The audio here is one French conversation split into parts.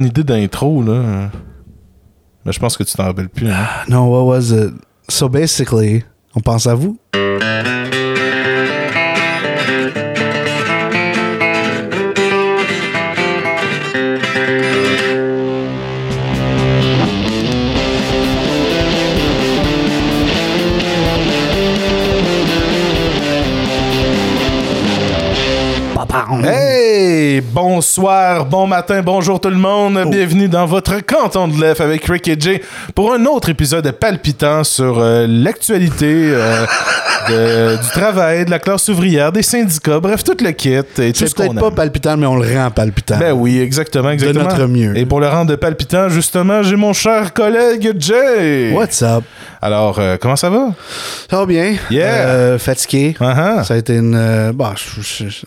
une idée d'intro, là. Mais je pense que tu t'en rappelles plus. Hein? No, what was it? So basically, on pense à vous. Hey! Bonsoir, bon matin, bonjour tout le monde. Bienvenue dans votre canton de l'EF avec Rick et Jay pour un autre épisode palpitant sur euh, l'actualité euh, de- du travail, de la classe ouvrière, des syndicats, bref, tout le kit. C'est peut-être pas palpitant, mais on le rend palpitant. Ben oui, exactement, exactement. notre mieux. Et pour le rendre palpitant, justement, j'ai mon cher collègue Jay. What's up? Alors, euh, comment ça va? Ça va bien? Yeah. Euh, fatigué. Uh-huh. Ça a été une. euh, bah, je- je- je-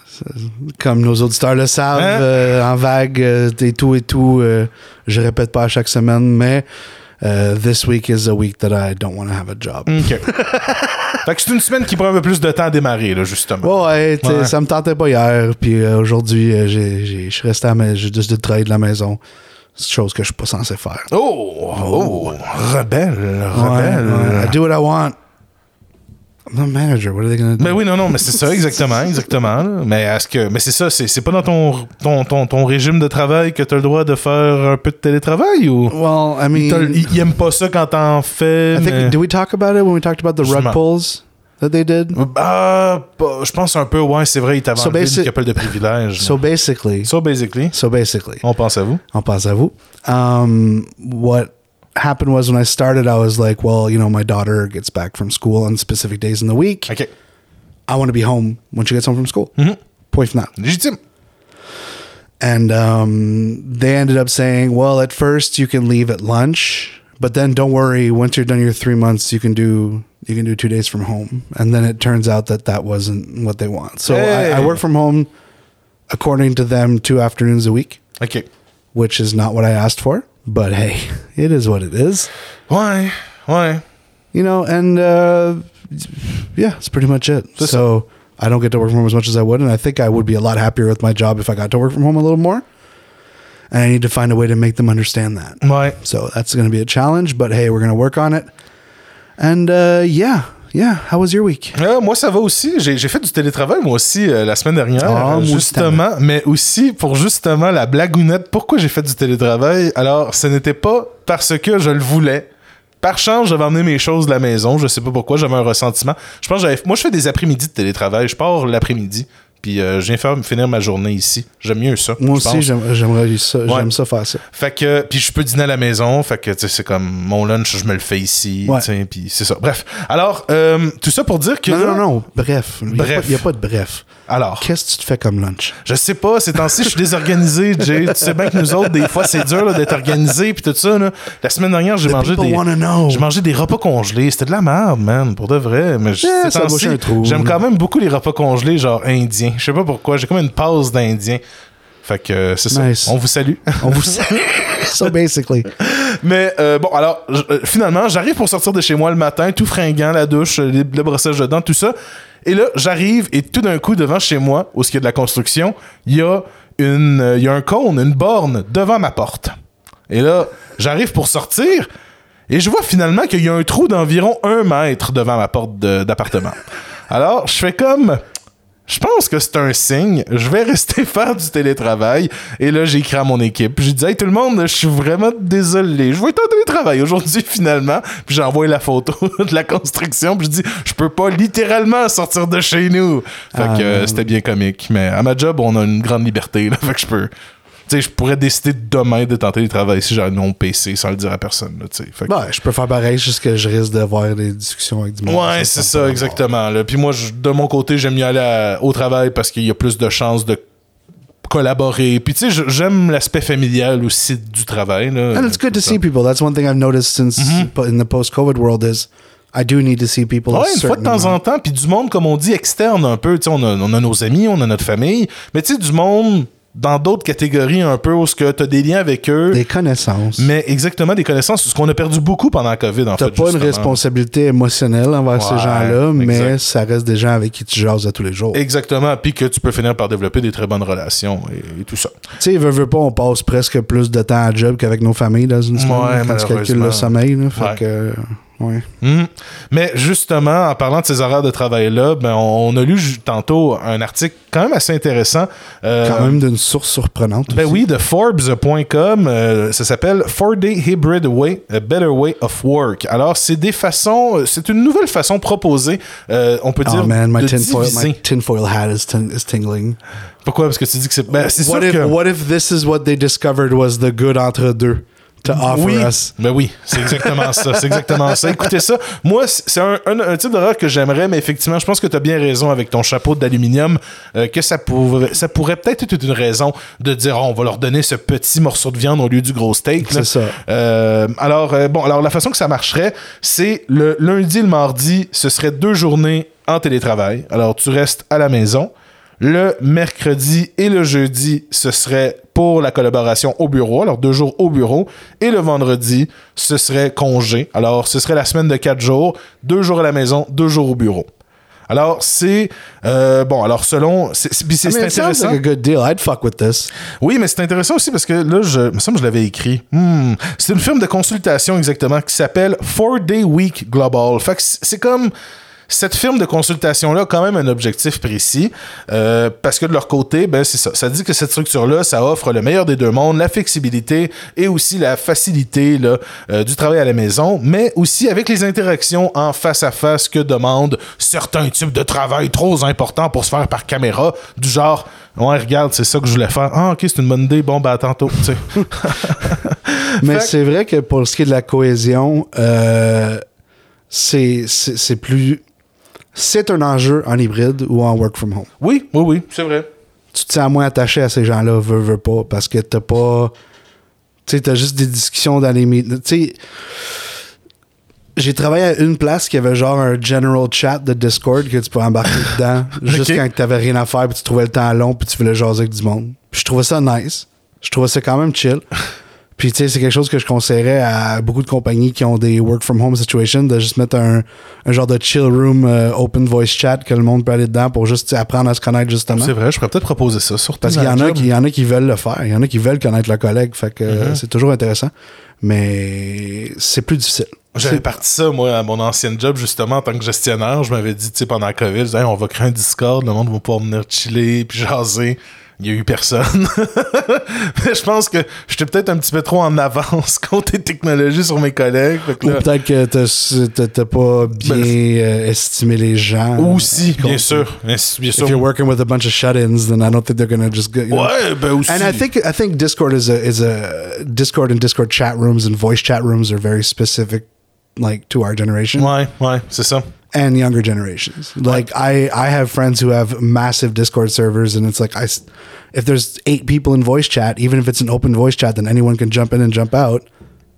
comme nos auditeurs le savent, Hein? euh, en vague et tout et tout. je répète pas à chaque semaine, mais euh, this week is a week that I don't want to have a job. OK. fait que c'est une semaine qui prend un peu plus de temps à démarrer, là, justement. Ouais, ouais, ça me tentait pas hier. Puis aujourd'hui, je suis resté à la maison. J'ai décidé de travailler de la maison. Chose que je suis pas censé faire. Oh, oh, rebelle, Ouais, rebelle. ouais. I do what I want. I'm the manager. What are they gonna do? Mais oui, non, non, mais c'est ça, exactement, exactement. là. Mais est-ce que, mais c'est ça, c'est, c'est pas dans ton, ton, ton, ton régime de travail que t'as le droit de faire un peu de télétravail ou? Well, I mean, il, il aime pas ça quand t'en fais. I think mais- did we talk about it when we talked about the rug pulls? That they did? Pas- je pense un peu, ouais, c'est vrai, il t'avait So enlevé une couple de privilèges. So basically, So basically, so basically, on pense à vous. on passe à vous. Um, what happened was when I started, I was like, well, you know, my daughter gets back from school on specific days in the week. OK. I want to be home when she gets home from school. Mhm. Point final. Légitime. And um, they ended up saying, well, at first you can leave at lunch, but then don't worry. Once you're done your three months, you can do you can do two days from home. And then it turns out that that wasn't what they want. So I, I work from home, according to them, two afternoons a week, OK. which is not what I asked for. But hey, it is what it is, Why? Why? you know. And uh, yeah, it's pretty much it. Listen. So I don't get to work from home as much as I would, and I think I would be a lot happier with my job if I got to work from home a little more. And I need to find a way to make them understand that. Ouais. So that's going to be a challenge, but hey, we're going to work on it. And uh, yeah, yeah. How was your week? Ah, moi, ça va aussi. J'ai fait du télétravail, moi aussi, euh, la semaine dernière. Ah, euh, justement, mais aussi pour justement la blagounette. Pourquoi j'ai fait du télétravail? Alors, ce n'était pas parce que je le voulais. Par chance, j'avais emmené mes choses de la maison. Je sais pas pourquoi, j'avais un ressentiment. Je pense que. Moi, je fais des après-midi de télétravail. Je pars l'après-midi. Puis euh, je viens faire finir ma journée ici. J'aime mieux ça. Moi aussi, j'aimerais ça. J'aime ça faire ça. Fait que, puis je peux dîner à la maison, fait que, tu sais, c'est comme mon lunch, je me le fais ici, Ouais. puis c'est ça. Bref, alors, euh, tout ça pour dire que... Non, non, non. Bref. Il n'y a, Bref. pas- il y a pas de bref. Alors, Qu'est-ce que tu te fais comme lunch? je sais pas, ces temps-ci, je suis désorganisé, Jay. Tu sais bien que nous autres, des fois, c'est dur d'être organisé, puis tout ça. Là. La semaine dernière, j'ai mangé des... J'ai mangé des repas congelés. C'était de la merde, man, pour de vrai. Mais je- Yeah, j'aime quand même beaucoup les repas congelés, genre indiens. Je sais pas pourquoi, j'ai comme une pause d'indien. Fait que euh, c'est ça. Nice. On vous salue. On vous So basically. Mais euh, bon, alors, euh, finalement, j'arrive pour sortir de chez moi le matin, tout fringant, la douche, le brossage de dents, tout ça. Et là, j'arrive et tout d'un coup, devant chez moi, où il y a de la construction, il y a une, il y a un cône, une borne devant ma porte. Et là, j'arrive pour sortir et je vois finalement qu'il y a un trou d'environ un mètre devant ma porte d'appartement. Alors, je fais comme. Je pense que c'est un signe. Je vais rester faire du télétravail. Et là, j'ai écrit à mon équipe. J'ai dit, hey, tout le monde, je suis vraiment désolé. Je vais être en télétravail aujourd'hui, finalement. Puis j'ai envoyé la photo de la construction. Puis je dis, je peux pas littéralement sortir de chez nous. Fait Ah, que euh, c'était bien comique. Mais à ma job, on a une grande liberté. Là, fait que je peux. Je pourrais décider demain de tenter de travailler si j'avais mon PC sans le dire à personne. Là, tu sais. Fait que- Ouais, je peux faire pareil, juste que je risque d'avoir des discussions avec du monde. Ouais, c'est ça, exactement. là. Puis moi, je- de mon côté, j'aime mieux aller à- au travail parce qu'il y a plus de chances de collaborer. Puis tu sais, j'aime l'aspect familial aussi du travail. Là. And it's good to Ça. see people. That's one thing I've noticed since in the post-COVID world is I do need to see people. Ouais, une fois de temps en temps, puis du monde, comme on dit, externe un peu. Tu sais, on a, on a nos amis, on a notre famille, mais tu sais, du monde dans d'autres catégories un peu où ce que tu as des liens avec eux. Des connaissances. Mais exactement des connaissances, ce qu'on a perdu beaucoup pendant la COVID en fait. pas une responsabilité émotionnelle envers ces gens-là, mais ça reste des gens avec qui tu jases à tous les jours. Exactement, puis que tu peux finir par développer des très bonnes relations et, et tout ça. Tu sais, veux, veux pas, on passe presque plus de temps à job qu'avec nos familles dans une semaine Ouais, quand tu calcules le sommeil. Là, fait Ouais. que, ouais. Mhm. Mais justement, en parlant de ces horaires de travail-là, ben, on a lu tantôt un article quand même assez intéressant. euh, Quand même d'une source surprenante. Ben aussi. oui, de Forbes.com, euh, ça s'appelle Four Day Hybrid Way, a Better Way of Work. Alors, c'est des façons, euh, c'est une nouvelle façon proposée, euh, on peut dire, Oh man, my de tinfoil, diviser. my tinfoil hat is, tin- is tingling. Pourquoi? Parce que tu dis que c'est... Ben, What if, que... what if this is what they discovered was the good entre deux? To offer oui, us? ben oui, c'est exactement ça, c'est exactement ça. Écoutez ça, moi, c'est un, un, un type d'horreur que j'aimerais, mais effectivement, je pense que tu as bien raison avec ton chapeau d'aluminium, euh, que ça pourrait, ça pourrait peut-être être une raison de dire, oh, on va leur donner ce petit morceau de viande au lieu du gros steak. C'est ça. Euh, alors, euh, bon, alors la façon que ça marcherait, c'est le lundi et le mardi, ce serait deux journées en télétravail. Alors, tu restes à la maison. Le mercredi et le jeudi, ce serait pour la collaboration au bureau, alors deux jours au bureau. Et le vendredi, ce serait congé. Alors, ce serait la semaine de quatre jours, deux jours à la maison, deux jours au bureau. Alors, c'est... euh, bon, alors selon... C'est c'est- puis c'est I mean, it sounds intéressant. like a good deal. I'd fuck with this. Oui, mais c'est intéressant aussi parce que là, je il me semble que je l'avais écrit. Hmm. C'est une firme de consultation exactement qui s'appelle Four Day Week Global. Fait que c'est comme cette firme de consultation-là a quand même un objectif précis euh, parce que de leur côté, ben c'est ça. Ça dit que cette structure-là, ça offre le meilleur des deux mondes, la flexibilité et aussi la facilité là, euh, du travail à la maison, mais aussi avec les interactions en face à face que demandent certains types de travail trop importants pour se faire par caméra, du genre Ouais, regarde, c'est ça que je voulais faire. Ah, ok, c'est une bonne idée. Bon, ben, à tantôt. tu sais. Mais c'est vrai que pour ce qui est de la cohésion, euh, c'est plus. C'est un enjeu en hybride ou en work from home. oui, oui, oui, c'est vrai. Tu te sens moins attaché à ces gens-là, veux, veux pas, parce que t'as pas. Tu sais, t'as juste des discussions dans les Tu sais. J'ai travaillé à une place qui avait genre un general chat de Discord que tu peux embarquer dedans juste quand t'avais rien à faire puis tu trouvais le temps long puis tu voulais jaser avec du monde. Puis je trouvais ça nice. Je trouvais ça quand même chill. Puis tu sais, c'est quelque chose que je conseillerais à beaucoup de compagnies qui ont des work from home situations de juste mettre un, un genre de chill room euh, open voice chat que le monde peut aller dedans pour juste apprendre à se connaître justement. C'est vrai, je pourrais peut-être proposer ça. Surtout Parce qu'il y en a qui, y en a qui veulent le faire. Il y en a qui veulent connaître leurs collègues. Fait que euh, c'est toujours intéressant. Mais c'est plus difficile. J'avais parti ça, moi, à mon ancien job, justement, en tant que gestionnaire. Je m'avais dit, tu sais, pendant la COVID, je disais, Hey, on va créer un Discord, le monde va pouvoir venir chiller, puis jaser. Il n'y a eu personne. Mais je pense que j'étais peut-être un petit peu trop en avance côté technologie sur mes collègues. Que Ou là, peut-être que t'as- pas bien euh, estimé les gens. aussi, bien sûr. Bien sûr. If you're working with a bunch of shut-ins, then I don't think they're gonna just go. you know. Ouais, ben aussi. And I think I think Discord is a is a Discord and Discord chat rooms and voice chat rooms are very specific, like to our generation Ouais, ouais, c'est ça. And younger generations. Like I I have friends who have massive Discord servers, and it's like I, if there's eight people in voice chat, even if it's an open voice chat, then anyone can jump in and jump out.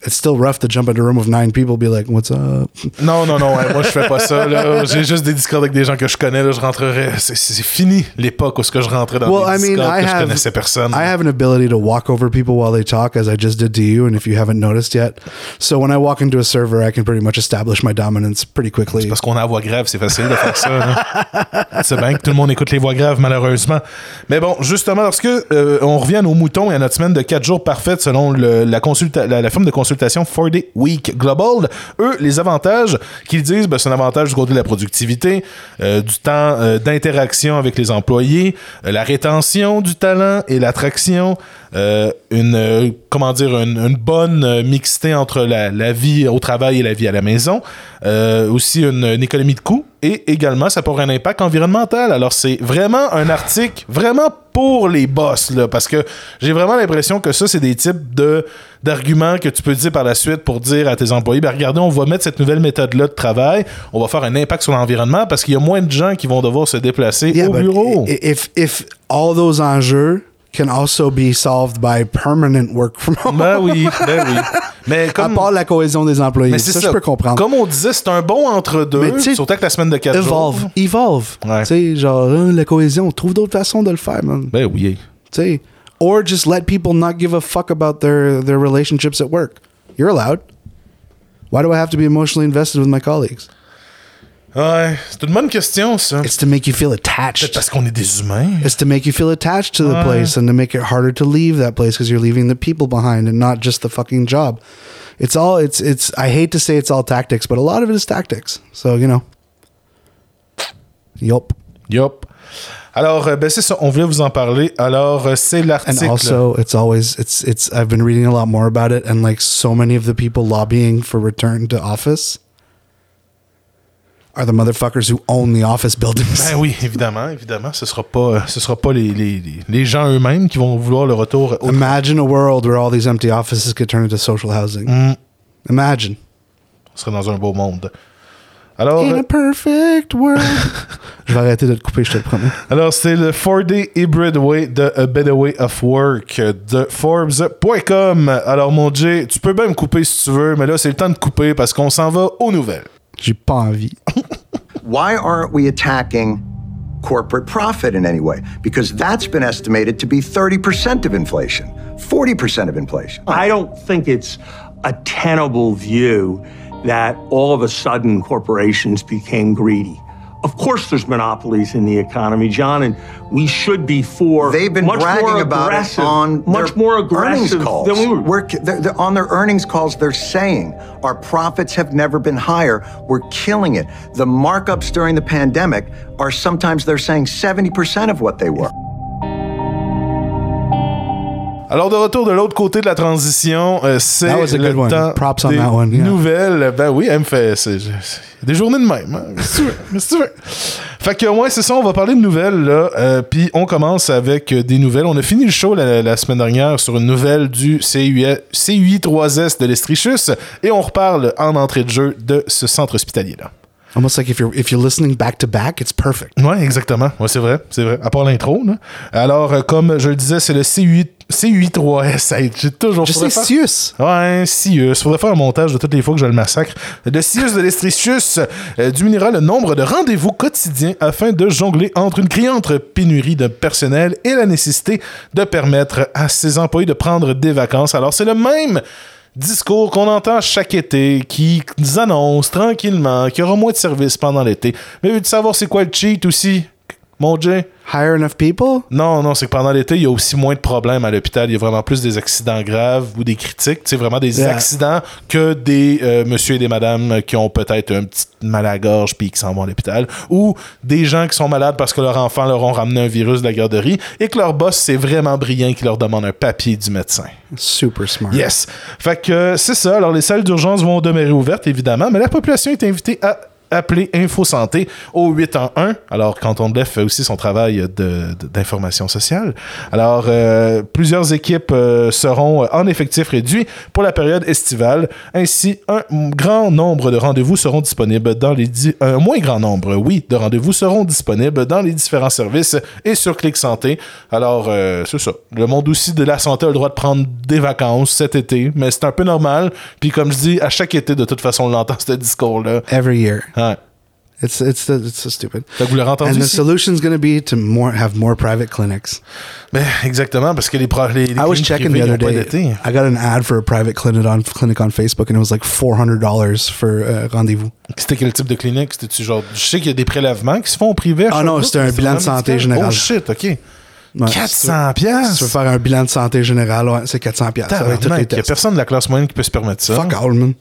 It's still rough to jump into a room of nine people, be like, "What's up?" Non, non, non, ouais, moi je fais pas ça. là. J'ai juste des discords avec des gens que je connais. Là, je rentrerais. C'est fini l'époque où ce que je rentrais dans Well, des I mean, discords I que je have connaissais personne. I have an ability to walk over people while they talk, as I just did to you, and if you haven't noticed yet. So when I walk into a server, I can pretty much establish my dominance pretty quickly. Parce qu'on a la voix grave, c'est facile de faire ça. C'est bien que tout le monde écoute les voix graves, malheureusement. Mais bon, justement, lorsque euh, on revient à nos moutons et à notre semaine de 4 jours parfaite selon le- la, consulta- la, la firme de consultation 4D Week Global, eux, les avantages qu'ils disent, ben, c'est un avantage du côté de la productivité, euh, du temps euh, d'interaction avec les employés, euh, la rétention du talent et l'attraction, une, comment dire, une, bonne mixité entre la, vie au travail et la vie à la maison, aussi une, économie de coûts et également ça peut avoir un impact environnemental. Alors c'est vraiment un article vraiment pour les boss là, parce que j'ai vraiment l'impression que ça c'est des types de d'arguments que tu peux dire par la suite pour dire à tes employés, ben regardez, on va mettre cette nouvelle méthode là de travail, on va faire un impact sur l'environnement parce qu'il y a moins de gens qui vont devoir se déplacer Yeah, au bureau. If if all those enjeux can also be solved by permanent work from home, Ben oui, ben oui. Mais à comme part la cohésion des employés, ça, ça, je peux comprendre. Comme on disait, c'est un bon entre deux, Mais surtout avec la semaine de 4 evolve, jours. evolve. Ouais. Tu sais, genre hein, la cohésion, trouve d'autres façons de le faire, man. Ben oui. Tu sais, or just let people not give a fuck about their their relationships at work. You're allowed. Why do I have to be emotionally invested with my colleagues? Ouais, c'est une bonne question, ça. It's to make you feel Peut-être attached. parce qu'on est des humains. It's to make you feel attached to the place and to make it harder to leave that place because you're leaving the people behind and not just the fucking job. It's all it's it's I hate to say it's all tactics, but a lot of it is tactics. So, you know. Yup. Yup. Alors, euh, ben c'est ça, on voulait vous en parler. Alors, euh, c'est And l'article. also it's always it's it's I've been reading a lot more about it and like so many of the people lobbying for return to office are the motherfuckers who own the office buildings. Ben oui, évidemment, évidemment. Ce sera pas, euh, ce sera pas les, les, les- gens eux-mêmes qui vont vouloir le retour. au- Imagine a world where all these empty offices get turned into social housing. Mm. Imagine. On serait dans un beau monde. Alors, In euh, a perfect world. je vais arrêter de te couper, je te le promets. alors c'est le 4-Day Hybrid Way de A Better Way of Work de Forbes.com. Alors, mon Jay, tu peux bien me couper si tu veux, mais là, c'est le temps de couper parce qu'on s'en va aux nouvelles. J'ai pas envie. Why aren't we attacking corporate profit in any way? Because that's been estimated to be 30% of inflation, 40% of inflation. I don't think it's a tenable view that all of a sudden corporations became greedy. Of course, there's monopolies in the economy, John, and we should be for They've been much bragging about it on much their more earnings aggressive calls. than we were. We're, they're, they're- on their earnings calls, they're saying our profits have never been higher. We're killing it. The markups during the pandemic are sometimes they're saying 70% of what they were. Alors, de retour de l'autre côté de la transition, euh, c'est le one. temps Props des yeah. nouvelles. Ben oui, elle me fait... c'est- c'est des journées de même. Hein. Tu veux? Tu veux? Fait que, ouais, c'est ça, on va parler de nouvelles, là. Euh, Puis on commence avec euh, des nouvelles. On a fini le show la, la semaine dernière sur une nouvelle du CUI, CUI 3S de l'Estrichus. Et on reparle en entrée de jeu de ce centre hospitalier-là. Almost like if you're if you're listening back to back, it's perfect. Ouais, exactement. Ouais, c'est vrai, c'est vrai. À part l'intro, là. Alors, euh, comme je le disais, c'est le C8, C8-3S. Hey, J'ai toujours... Je sais, faire- Sius. Ouais, Sius. Faudrait faire un montage de toutes les fois que je le massacre. De Sius de l'Estricius euh, diminuera le nombre de rendez-vous quotidiens afin de jongler entre une criante pénurie de personnel et la nécessité de permettre à ses employés de prendre des vacances. Alors, c'est le même discours qu'on entend chaque été qui nous annonce tranquillement qu'il y aura moins de services pendant l'été. Mais veux-tu savoir c'est quoi le cheat aussi, mon Jay? Hire enough people? Non, non, c'est que pendant l'été, il y a aussi moins de problèmes à l'hôpital. Il y a vraiment plus des accidents graves ou des critiques. C'est vraiment des Yeah. accidents que des euh, monsieur et des madames qui ont peut-être un petit mal à la gorge puis qui s'en vont à l'hôpital. Ou des gens qui sont malades parce que leur enfant leur ont ramené un virus de la garderie et que leur boss, c'est vraiment brillant qui leur demande un papier du médecin. Super smart. Yes. Fait que euh, c'est ça. Alors, les salles d'urgence vont demeurer ouvertes, évidemment, mais la population est invitée à appeler Info Santé au 811. Alors, Canton de Lef fait aussi son travail d'information sociale. Alors, euh, plusieurs équipes euh, seront en effectif réduit pour la période estivale. Ainsi, un grand nombre de rendez-vous seront disponibles dans les... di- Un moins grand nombre, oui, de rendez-vous seront disponibles dans les différents services et sur Clic Santé. Alors, euh, c'est ça. Le monde aussi de la santé a le droit de prendre des vacances cet été, mais c'est un peu normal. Puis comme je dis, à chaque été, de toute façon, on l'entend, ce discours-là. Every year. Ouais. It's it's it's so stupid. Fait que vous l'aurez entendu And the solution's going to be to more have more private clinics. Ben, exactement, parce que les, les, les I was checking the other day. I got an ad for a private clinic on clinic on Facebook, and it was like four hundred dollars for uh, rendezvous. C'était quel type de clinique? C'était-tu genre... Je sais qu'il y a des prélèvements qui se font au privé. Ah chaque non, c'était un bilan de santé médical. général. Oh shit, OK. Ouais, 400 Si tu veux faire un bilan de santé général, ouais, c'est 400 piastres. avec tous les Tabarnak, Il y a personne de la classe moyenne qui peut se permettre ça. Fuck all, man.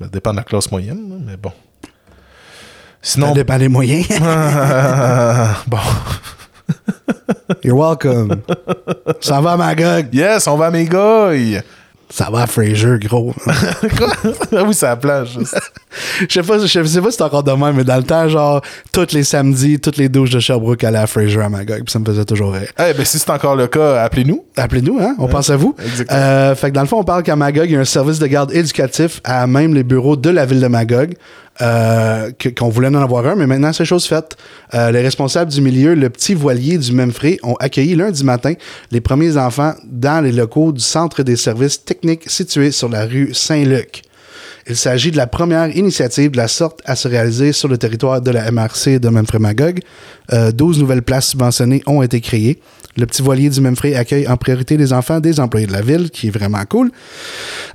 Ça dépend de la classe moyenne, mais bon. Ça Sinon, dépend des moyens. bon. You're welcome. Ça va, Magog? Yes, on va à Mégoy. Ça va, Fraser, gros. Quoi? ah oui, la plage. Je sais pas, je sais pas si c'est encore de même, mais dans le temps, genre, tous les samedis, toutes les douches de Sherbrooke allaient à Fraser à Magog, puis ça me faisait toujours rire. Eh ben, si c'est encore le cas, appelez-nous. Appelez-nous, hein? On pense à vous. exactement. Euh, fait que dans le fond, on parle qu'à Magog, il y a un service de garde éducatif à même les bureaux de la ville de Magog. Euh, qu'on voulait en avoir un, mais maintenant c'est chose faite. Euh, les responsables du milieu, le petit voilier du Memfrey, ont accueilli lundi matin les premiers enfants dans les locaux du centre des services techniques situé sur la rue Saint-Luc. Il s'agit de la première initiative de la sorte à se réaliser sur le territoire de la MRC de Memphrey-Magog. Euh, 12 nouvelles places subventionnées ont été créées. Le petit voilier du Memphrey accueille en priorité les enfants des employés de la ville, qui est vraiment cool.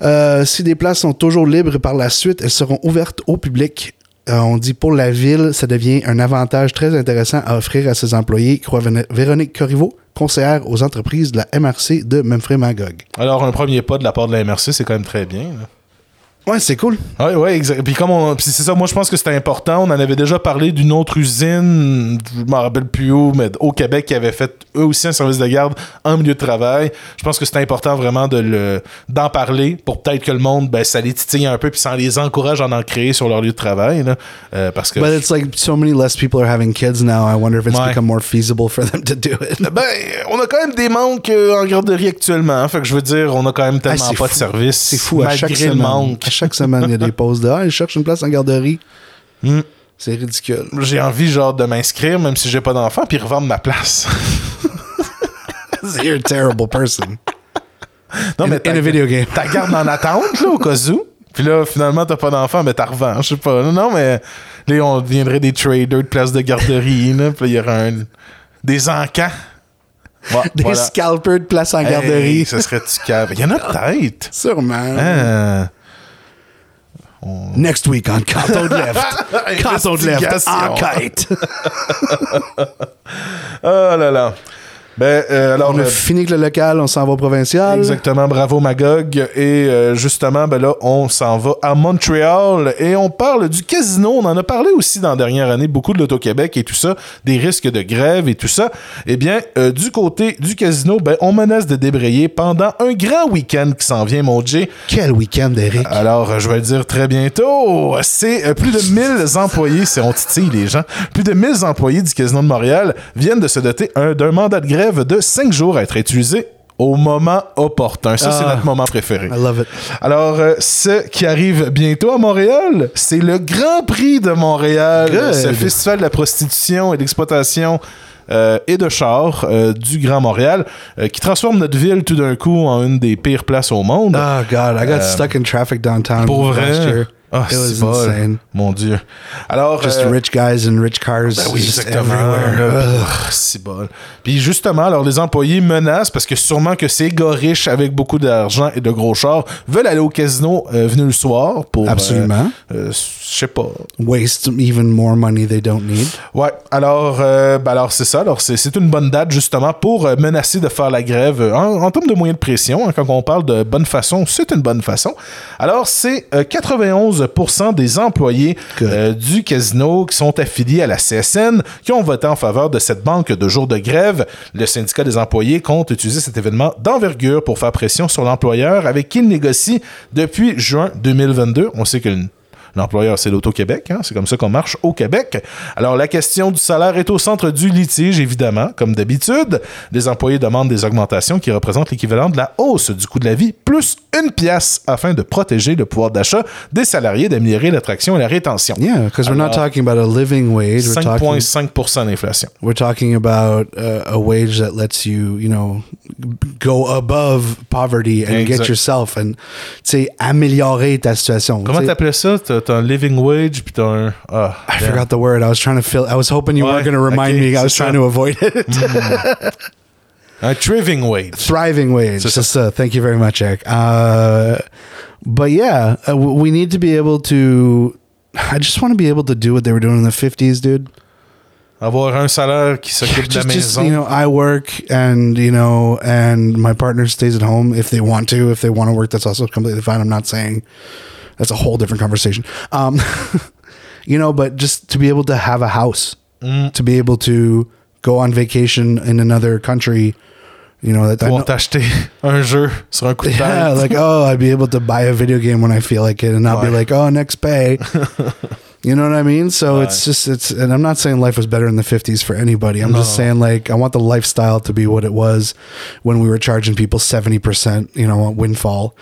Euh, si des places sont toujours libres par la suite, elles seront ouvertes au public. Euh, on dit pour la ville, ça devient un avantage très intéressant à offrir à ses employés, croit Vé- Véronique Corriveau, conseillère aux entreprises de la MRC de Memphrey-Magog. Alors, un premier pas de la part de la MRC, c'est quand même très bien. Ouais, c'est cool. Oui, oui, exact. Puis comme on, puis c'est ça, moi je pense que c'était important. On en avait déjà parlé d'une autre usine, je m'en rappelle plus où, mais au Québec qui avait fait eux aussi un service de garde en milieu de travail. Je pense que c'était important vraiment de le d'en parler pour peut-être que le monde, ben, ça les titille un peu puis ça les encourage à en créer sur leur lieu de travail, là. Euh, parce que But it's like so many less people are having kids now. I wonder if it's Ouais. become more feasible for them to do it. ben, on a quand même des manques euh, en garderie actuellement. Fait que je veux dire, on a quand même tellement Ah, pas fou. de service. C'est fou, à chaque, le manque. Chaque semaine, il y a des pauses de Ah, je cherche une place en garderie. Hmm. C'est ridicule. J'ai envie, genre, de m'inscrire, même si j'ai pas d'enfant, puis revendre ma place. You're a terrible person. Non, In- t'as- in a video game. T'as garde en attente, là, au cas où. Puis là, finalement, t'as pas d'enfant, mais t'as revends. Je sais pas. Non, mais là, on deviendrait des traders de places de garderie, là. Puis là, il y aurait un... des encans. Des voilà. scalpers de place en Hey, garderie. ça serait du cave. Il y en a peut-être. Sûrement. Hein? Next week on Canton de Left. Canton de Left. Investigation. Enquête. Oh là là. Ben, euh, alors... On a euh, fini avec le local, on s'en va au provincial. Exactement, bravo Magog. Et euh, justement, ben là, on s'en va à Montréal et on parle du casino. On en a parlé aussi dans la dernière année, beaucoup de l'Auto-Québec et tout ça, des risques de grève et tout ça. Eh bien, du côté du casino, ben, on menace de débrayer pendant un grand week-end qui s'en vient, mon Jay. Quel week-end, Eric. Alors, je vais le dire très bientôt. C'est plus de 1000 employés, c'est on titille les gens. Plus de 1000 employés du Casino de Montréal viennent de se doter un- d'un mandat de grève de 5 jours à être utilisé au moment opportun. Ça, c'est Ah. notre moment préféré. I love it. Alors, euh, ce qui arrive bientôt à Montréal, c'est le Grand Prix de Montréal, Good. ce festival de la prostitution et d'exploitation euh, et de chars euh, du Grand Montréal, euh, qui transforme notre ville tout d'un coup en une des pires places au monde. Oh, God. I got stuck in traffic downtown Euh, Pour last vrai? Oh, c'est pas, mon Dieu. Alors, Just euh, rich guys and rich cars. Ben oui, exactement. C'est bon. Puis justement, alors les employés menacent parce que sûrement que ces gars riches avec beaucoup d'argent et de gros chars veulent aller au casino euh, venu le soir pour. Euh, Absolument. Euh, Je sais pas. Waste even more money they don't need. Ouais. Alors, euh, ben alors c'est ça. Alors c'est une bonne date justement pour menacer de faire la grève. En, en termes de moyens de pression, hein, quand on parle de bonne façon, c'est une bonne façon. Alors c'est 91 des employés euh, du casino qui sont affiliés à la CSN qui ont voté en faveur de cette banque de jours de grève. Le syndicat des employés compte utiliser cet événement d'envergure pour faire pression sur l'employeur avec qui il négocie depuis juin 2022. On sait que L'employeur, c'est l'Auto-Québec. hein, C'est comme ça qu'on marche au Québec. Alors, la question du salaire est au centre du litige, évidemment, comme d'habitude. Les employés demandent des augmentations qui représentent l'équivalent de la hausse du coût de la vie, plus une pièce, afin de protéger le pouvoir d'achat des salariés, d'améliorer l'attraction et la rétention. Yeah, because we're not talking about a living wage. We're talking 5,5 d'inflation. we're talking about uh, a wage that lets you, you know, go above poverty and Exact. get yourself and, tu sais, améliorer ta situation. Comment t'appelais ça? T'as un living wage, puis t'as un... Ah, I damn. forgot the word. I was trying to feel. I was hoping you Ouais, were going to remind ok, me. I was ça. trying to avoid it. Un thriving wage. Thriving wage. C'est ça. Thank you very much, Eric. Uh, but yeah, uh, we need to be able to. I just want to be able to do what they were doing in the 50s, dude. Avoir un salaire qui s'occupe de la Just, just maison. you know, I work and you know, and my partner stays at home if they want to. If they want to work, that's also completely fine. I'm not saying that's a whole different conversation. Um, you know, but just to be able to have a house, Mm. to be able to go on vacation in another country, you know, that I Pouvoir t'acheter un jeu sur un coup de yeah, like oh, I'd be able to buy a video game when I feel like it, and I'll be like, oh, next pay. You know what I mean? So it's just it's, and I'm not saying life was better in the 50s for anybody. I'm just saying like I want the lifestyle to be what it was when we were charging people 70 percent, you know, windfall.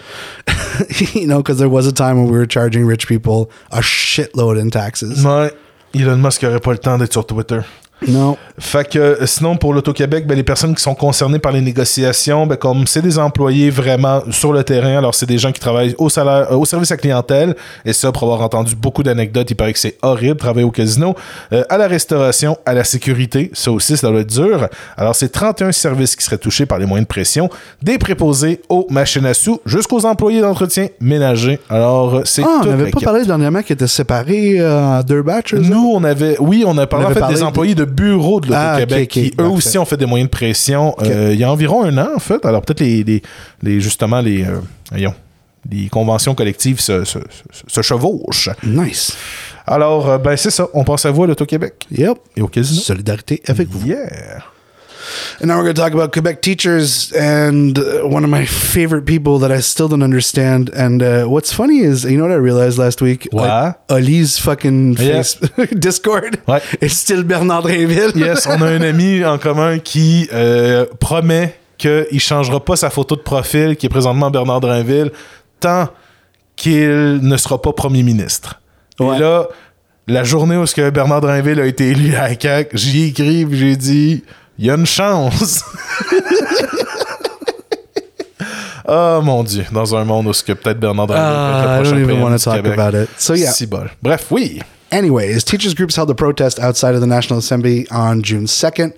you know, because there was a time when we were charging rich people a shitload in taxes. Ouais. Elon Musk aurait pas le temps d'être sur Twitter. No. Fait que euh, sinon, pour l'Auto-Québec, ben, les personnes qui sont concernées par les négociations, ben, comme c'est des employés vraiment sur le terrain, alors c'est des gens qui travaillent au salaire, euh, au service à clientèle, et ça, pour avoir entendu beaucoup d'anecdotes, il paraît que c'est horrible de travailler au casino, Euh, à la restauration, à la sécurité, ça aussi, ça doit être dur. Alors, c'est 31 services qui seraient touchés par les moyens de pression, des préposés aux machines à sous jusqu'aux employés d'entretien ménager. Alors, c'est Ah, on n'avait pas parlé dernièrement qui étaient séparés euh, en deux autres? Nous, on avait, oui, on a parlé On en fait parlé des de- employés de bureaux de Ah, l'Auto-Québec ok, ok, qui, eux parfait. aussi, ont fait des moyens de pression euh, il y a environ un an, en fait. Alors, peut-être les, les, les- justement, les, euh, voyons, les conventions collectives se, se, se- se chevauchent. Nice. Alors, euh, ben, c'est ça. On pense à vous à l'Auto-Québec Yep. et au casino. Solidarité avec vous. Yeah. And now we're going to talk about Quebec teachers and uh, one of my favorite people that I still don't understand. And uh, what's funny is, you know what I realized last week? What? Fucking Yeah. face Discord Ouais. is still Bernard Drinville. Yes, on a un ami en commun qui euh, promet qu'il changera pas sa photo de profil, qui est présentement Bernard Drinville, tant qu'il ne sera pas premier ministre. Ouais. Et là, la journée où ce que Bernard Drinville a été élu à la CAQ, j'y écrit j'ai dit il y a une chance. Ah mon dieu, dans un monde où ce que peut-être Bernard Drinville va être Ah, I don't even premier wanna talk Québec. about it. So, yeah. Si bol. Bref, oui. Anyways, teachers groups held a protest outside of the National Assembly on June 2nd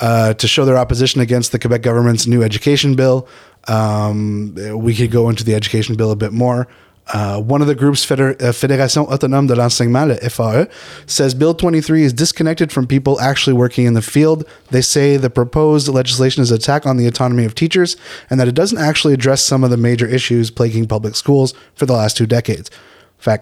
uh, to show their opposition against the Quebec government's new education bill. Um, we could go into the education bill a bit more. Uh, one of the groups, Fédé- uh, Fédération Autonome de l'Enseignement, le FAE, says Bill 23 is disconnected from people actually working in the field. They say the proposed legislation is an attack on the autonomy of teachers and that it doesn't actually address some of the major issues plaguing public schools for the last two decades. They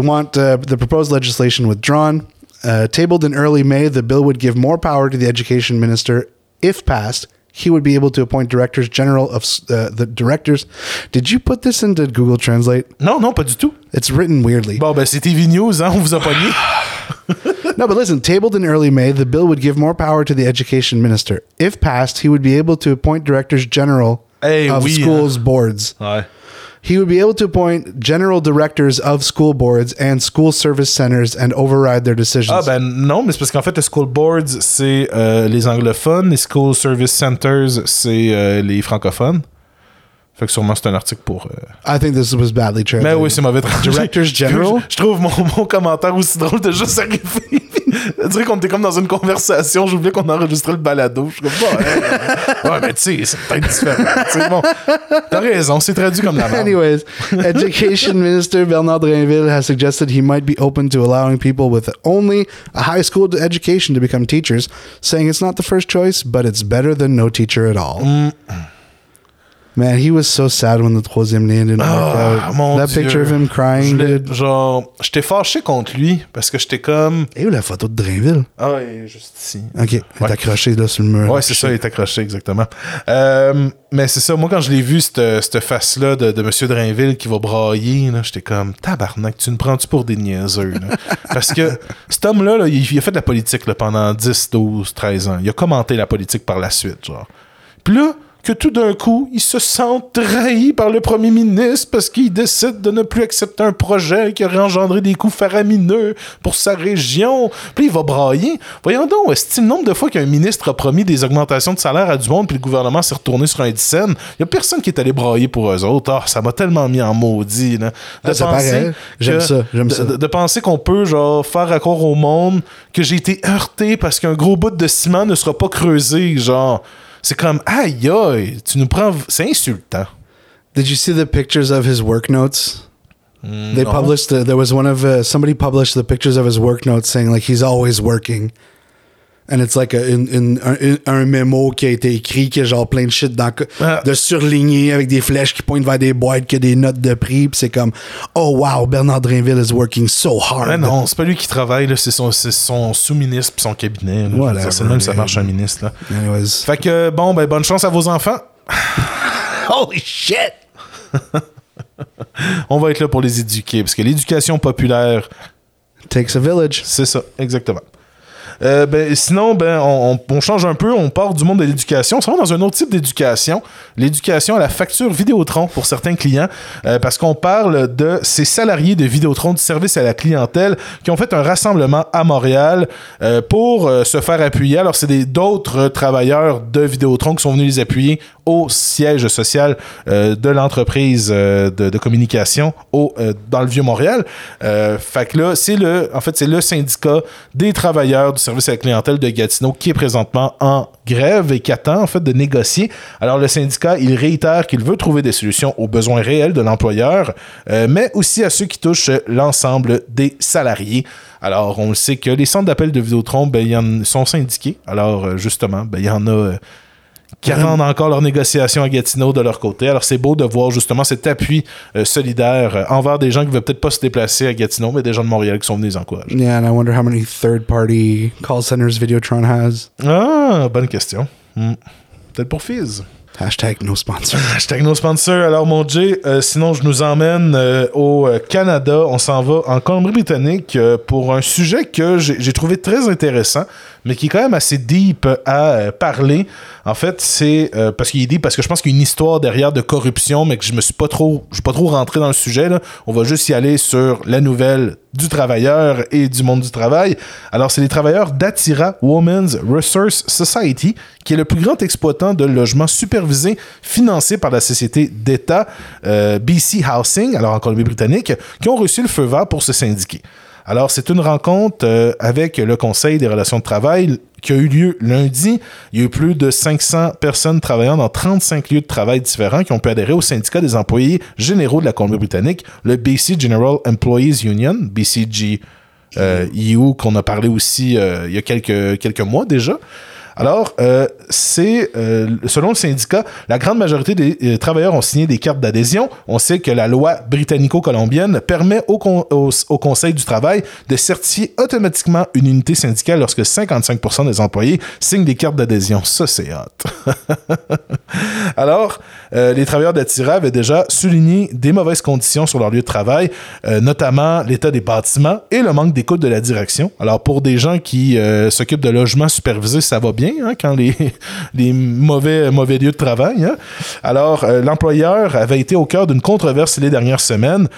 want uh, the proposed legislation withdrawn. Uh, tabled in early May, the bill would give more power to the education minister. If passed, he would be able to appoint directors general of uh, the directors. Did you put this into Google Translate? Non, non, pas du tout. It's written weirdly. Bon, ben c'est TV News, hein, on vous a pogné. No, but listen, tabled in early May, the bill would give more power to the education minister. If passed, he would be able to appoint directors general Eh of oui, schools boards. Ouais. He would be able to appoint general directors of school boards and school service centers and override their decisions. Ah ben non, mais c'est parce qu'en fait, les school boards, c'est euh, les anglophones, les school service centers, c'est euh, les francophones. Fait que sûrement c'est un article pour... euh, I think this was badly Mais translated. oui, c'est mauvais traduit. Directors General? Je, je trouve mon, mon commentaire aussi drôle de juste arriver. Je dirais qu'on était comme dans une conversation. J'oubliais qu'on enregistrait le balado. Je suis comme, bon, ouais, ouais, mais tu sais, c'est peut-être différent. Tu sais, bon, t'as raison, c'est traduit comme la merde. Anyways, Education Minister Bernard Drainville has suggested he might be open to allowing people with only a high school education to become teachers, saying it's not the first choice, but it's better than no teacher at all. Mm. Man, he was so sad when the troisième lien didn't work out. mon That Dieu. picture of him Je crying, dude. Genre, j'étais fâché contre lui parce que j'étais comme. Et où la photo de Drainville? Ah, ouais, juste ici. Ok, il est accroché là sur le mur. Ouais, c'est ça, il est accroché, exactement. Euh, mais c'est ça, moi, quand je l'ai vu, cette, cette face-là de, de M. Drainville qui va brailler, j'étais comme, tabarnak, tu me prends-tu pour des niaiseux? là? Parce que cet homme-là, là, il, il a fait de la politique là, pendant 10, 12, 13 ans. Il a commenté la politique par la suite, genre. Puis là, que tout d'un coup, il se sent trahi par le premier ministre parce qu'il décide de ne plus accepter un projet qui aurait engendré des coûts faramineux pour sa région. Puis il va brailler. Voyons donc, est-ce le nombre de fois qu'un ministre a promis des augmentations de salaire à du monde puis le gouvernement s'est retourné sur un dixaine? Il y a personne qui est allé brailler pour eux autres. Ah, ça m'a tellement mis en maudit. Là, de Ah, pareil. J'aime ça, j'aime de- ça. de, de penser qu'on peut genre faire accord au monde que j'ai été heurté parce qu'un gros bout de ciment ne sera pas creusé genre c'est comme aïe aïe tu nous prends c'est insultant Did you see the pictures of his work notes? they no. published. Uh, there was one of uh, somebody published the pictures of his work notes, saying like he's always working, and it's like a, une- une- un, un mémo qui a été écrit qui est genre plein de shit dans, Ah. de surligné avec des flèches qui pointent vers des boîtes qui a des notes de prix. Puis c'est comme oh wow Bernard Drainville is working so hard. Mais non c'est pas lui qui travaille là, c'est son, c'est son sous-ministre puis son cabinet là. Je veux Whatever, dire, c'est même ça marche un ministre là. Anyways, fait que bon ben bonne chance à vos enfants holy shit. on va être là pour les éduquer parce que l'éducation populaire Takes a village. C'est ça, exactement. Euh, ben, sinon, ben, on, change un peu, on part du monde de l'éducation. On va dans un autre type d'éducation, l'éducation à la facture Vidéotron pour certains clients, euh, parce qu'on parle de ces salariés de Vidéotron du service à la clientèle qui ont fait un rassemblement à Montréal euh, pour se faire appuyer. Alors, c'est d'autres travailleurs de Vidéotron qui sont venus les appuyer au siège social euh, de l'entreprise euh, de, communication euh, dans le Vieux-Montréal. Fait que là, c'est le, en fait, c'est le syndicat des travailleurs du service à la clientèle de Gatineau qui est présentement en grève et qui attend, de négocier. Alors, le syndicat, il réitère qu'il veut trouver des solutions aux besoins réels de l'employeur, mais aussi à ceux qui touchent l'ensemble des salariés. Alors, on le sait que les centres d'appel de Vidéotron, ben, y en sont syndiqués. Alors, justement, ben, il y en a qui rendent encore leurs négociations à Gatineau de leur côté. Alors, c'est beau de voir justement cet appui euh, solidaire euh, envers des gens qui ne veulent peut-être pas se déplacer à Gatineau, mais des gens de Montréal qui sont venus les encourager. Yeah, and I wonder how many third-party call centers Videotron has. Ah, bonne question. Hmm. Peut-être pour Fizz. Hashtag no sponsor. Hashtag nos sponsors. Alors, mon Jay, euh, sinon, je nous emmène euh, au Canada. On s'en va en Colombie-Britannique euh, pour un sujet que j'ai trouvé très intéressant, mais qui est quand même assez deep à euh, parler. En fait, c'est euh, parce qu'il est deep, parce que je pense qu'il y a une histoire derrière de corruption, mais que je me suis pas trop, je suis pas trop rentré dans le sujet. On va juste y aller sur la nouvelle du travailleur et du monde du travail. Alors, c'est les travailleurs d'Atira Women's Resource Society, qui est le plus grand exploitant de logements supervisés financé par la société d'État euh, BC Housing, alors en Colombie-Britannique, qui ont reçu le feu vert pour se syndiquer. Alors, c'est une rencontre euh, avec le Conseil des relations de travail qui a eu lieu lundi. Il y a eu plus de 500 personnes travaillant dans 35 lieux de travail différents qui ont pu adhérer au syndicat des employés généraux de la Colombie-Britannique, le BC General Employees Union, BCG euh, EU, qu'on a parlé aussi euh, il y a quelques, quelques mois déjà. Alors, euh, c'est, euh, selon le syndicat, la grande majorité des euh, travailleurs ont signé des cartes d'adhésion. On sait que la loi britannico-colombienne permet au, con- au, au Conseil du travail de certifier automatiquement une unité syndicale lorsque 55% des employés signent des cartes d'adhésion. Ça, c'est hot. Alors, euh, les travailleurs d'Atira avaient déjà souligné des mauvaises conditions sur leur lieu de travail, euh, notamment l'état des bâtiments et le manque d'écoute de la direction. Alors, pour des gens qui euh, s'occupent de logements supervisés, ça va bien hein, quand les, les mauvais, mauvais lieux de travail. hein. Alors, l'employeur avait été au cœur d'une controverse les dernières semaines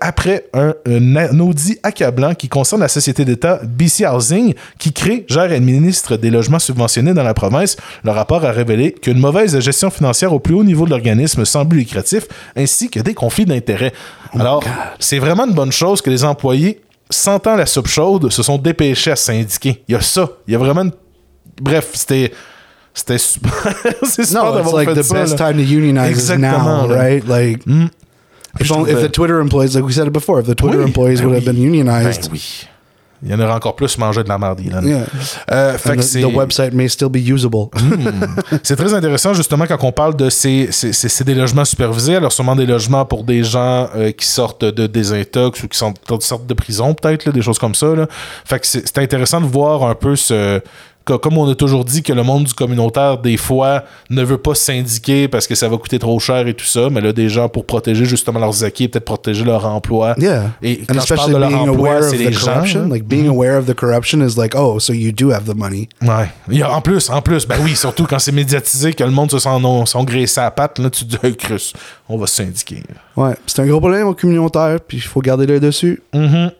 après un, un audit accablant qui concerne la société d'État BC Housing qui crée, gère et administre des logements subventionnés dans la province. Le rapport a révélé qu'une mauvaise gestion financière au plus haut niveau de l'organisme sans but lucratif ainsi que des conflits d'intérêts. Alors, c'est vraiment une bonne chose que les employés, sentant la soupe chaude, se sont dépêchés à syndiquer. Il y a ça. Il y a vraiment une... Bref, c'était... C'était super. c'est super No, it's like the ça, best là. time to unionize is Exactement, now, là. right? Like, if, Je only, if the Twitter employees, like we said it before, if the Twitter Oui, employees ben would have been unionized, Ben oui. Il y en aurait encore plus mangé de la merde, Elon. Yeah. Euh, fait que the, website may still be usable. C'est très intéressant justement quand on parle de ces, ces, ces- des logements supervisés, alors sûrement des logements pour des gens euh, qui sortent de désintox ou qui sont, sortent de prison peut-être, des choses comme ça. Là. Fait que c'est intéressant de voir un peu ce... que- Comme on a toujours dit que le monde du communautaire, des fois, ne veut pas syndiquer parce que ça va coûter trop cher et tout ça, mais là, des gens, pour protéger justement leurs acquis, peut-être protéger leur emploi. Yeah. Et and quand je parle especially de leur being emploi, aware of c'est les gens. Like being aware of the corruption is like, oh, so you do have the money. Ouais. En plus, en plus, ben oui, surtout quand c'est médiatisé, que le monde se sent, non, sont graissés à la patte, là, tu te dis, Hey, Chris, on va syndiquer. Ouais, c'est un gros problème au communautaire, puis il faut garder l'œil dessus. Mhm.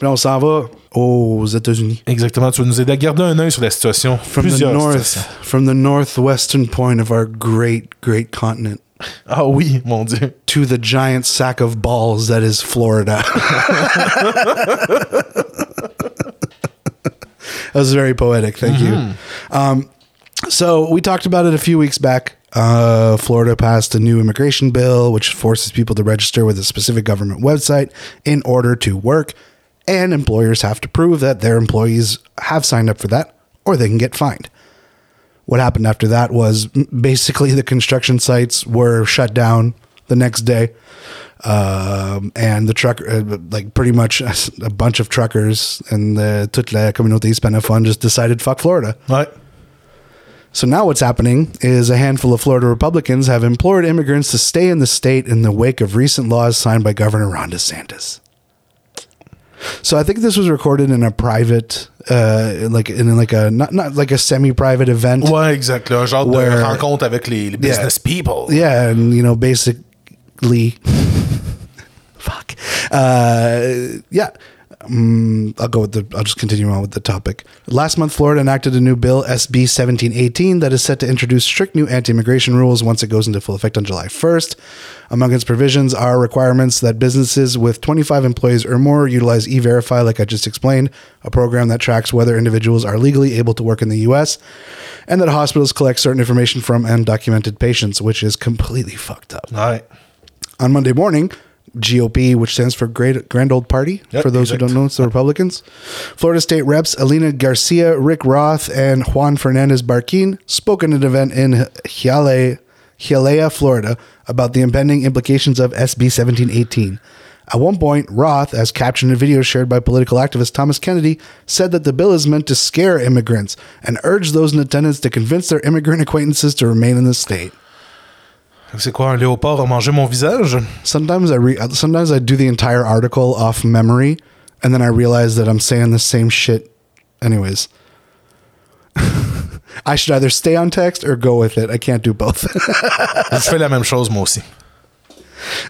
Puis là, on s'en va aux États-Unis. Exactement, tu vas nous aider à garder un œil sur la situation. From the north, situations. from the northwestern point of our great, great continent Ah oui, mon Dieu. to the giant sack of balls that is Florida. that was very poetic. Thank you. Um, so we talked about it a few weeks back. Uh, Florida passed a new immigration bill, which forces people to register with a specific government website in order to work, and employers have to prove that their employees have signed up for that, or they can get fined. What happened after that was basically the construction sites were shut down the next day. Um, and the truck, uh, like pretty much a bunch of truckers and the toute la communauté hispanophone just decided fuck Florida. Ouais. So now what's happening is a handful of Florida Republicans have implored immigrants to stay in the state in the wake of recent laws signed by Governor Ron DeSantis. So I think this was recorded in a private, uh, like in like a not not like a semi-private event. Ouais, exact. là, genre de rencontre avec les, les business people. Yeah, and you know, basically, fuck. Uh, yeah. Mm, I'll go with the. I'll just continue on with the topic. Last month, Florida enacted a new bill, SB 1718, that is set to introduce strict new anti-immigration rules once it goes into full effect on July 1st. Among its provisions are requirements that businesses with 25 employees or more utilize E-Verify, like I just explained, a program that tracks whether individuals are legally able to work in the U.S., and that hospitals collect certain information from undocumented patients, which is completely fucked up. Ouais. On Monday morning, GOP, which stands for Great Grand Old Party, Yep, for those who don't know, it's the Republicans. Florida State Reps Alina Garcia, Rick Roth, and Juan Fernandez Barquin spoke at an event in Hialeah, Hialeah, Florida, about the impending implications of SB 1718. At one point, Roth, as captioned in a video shared by political activist Thomas Kennedy, said that the bill is meant to scare immigrants and urged those in attendance to convince their immigrant acquaintances to remain in the state. C'est quoi, un léopard a mangé mon visage? sometimes I re- sometimes I do the entire article off memory, and then I realize that I'm saying the same shit. Anyways, I should either stay on text or go with it. I can't do both. Je fais la même chose, moi aussi.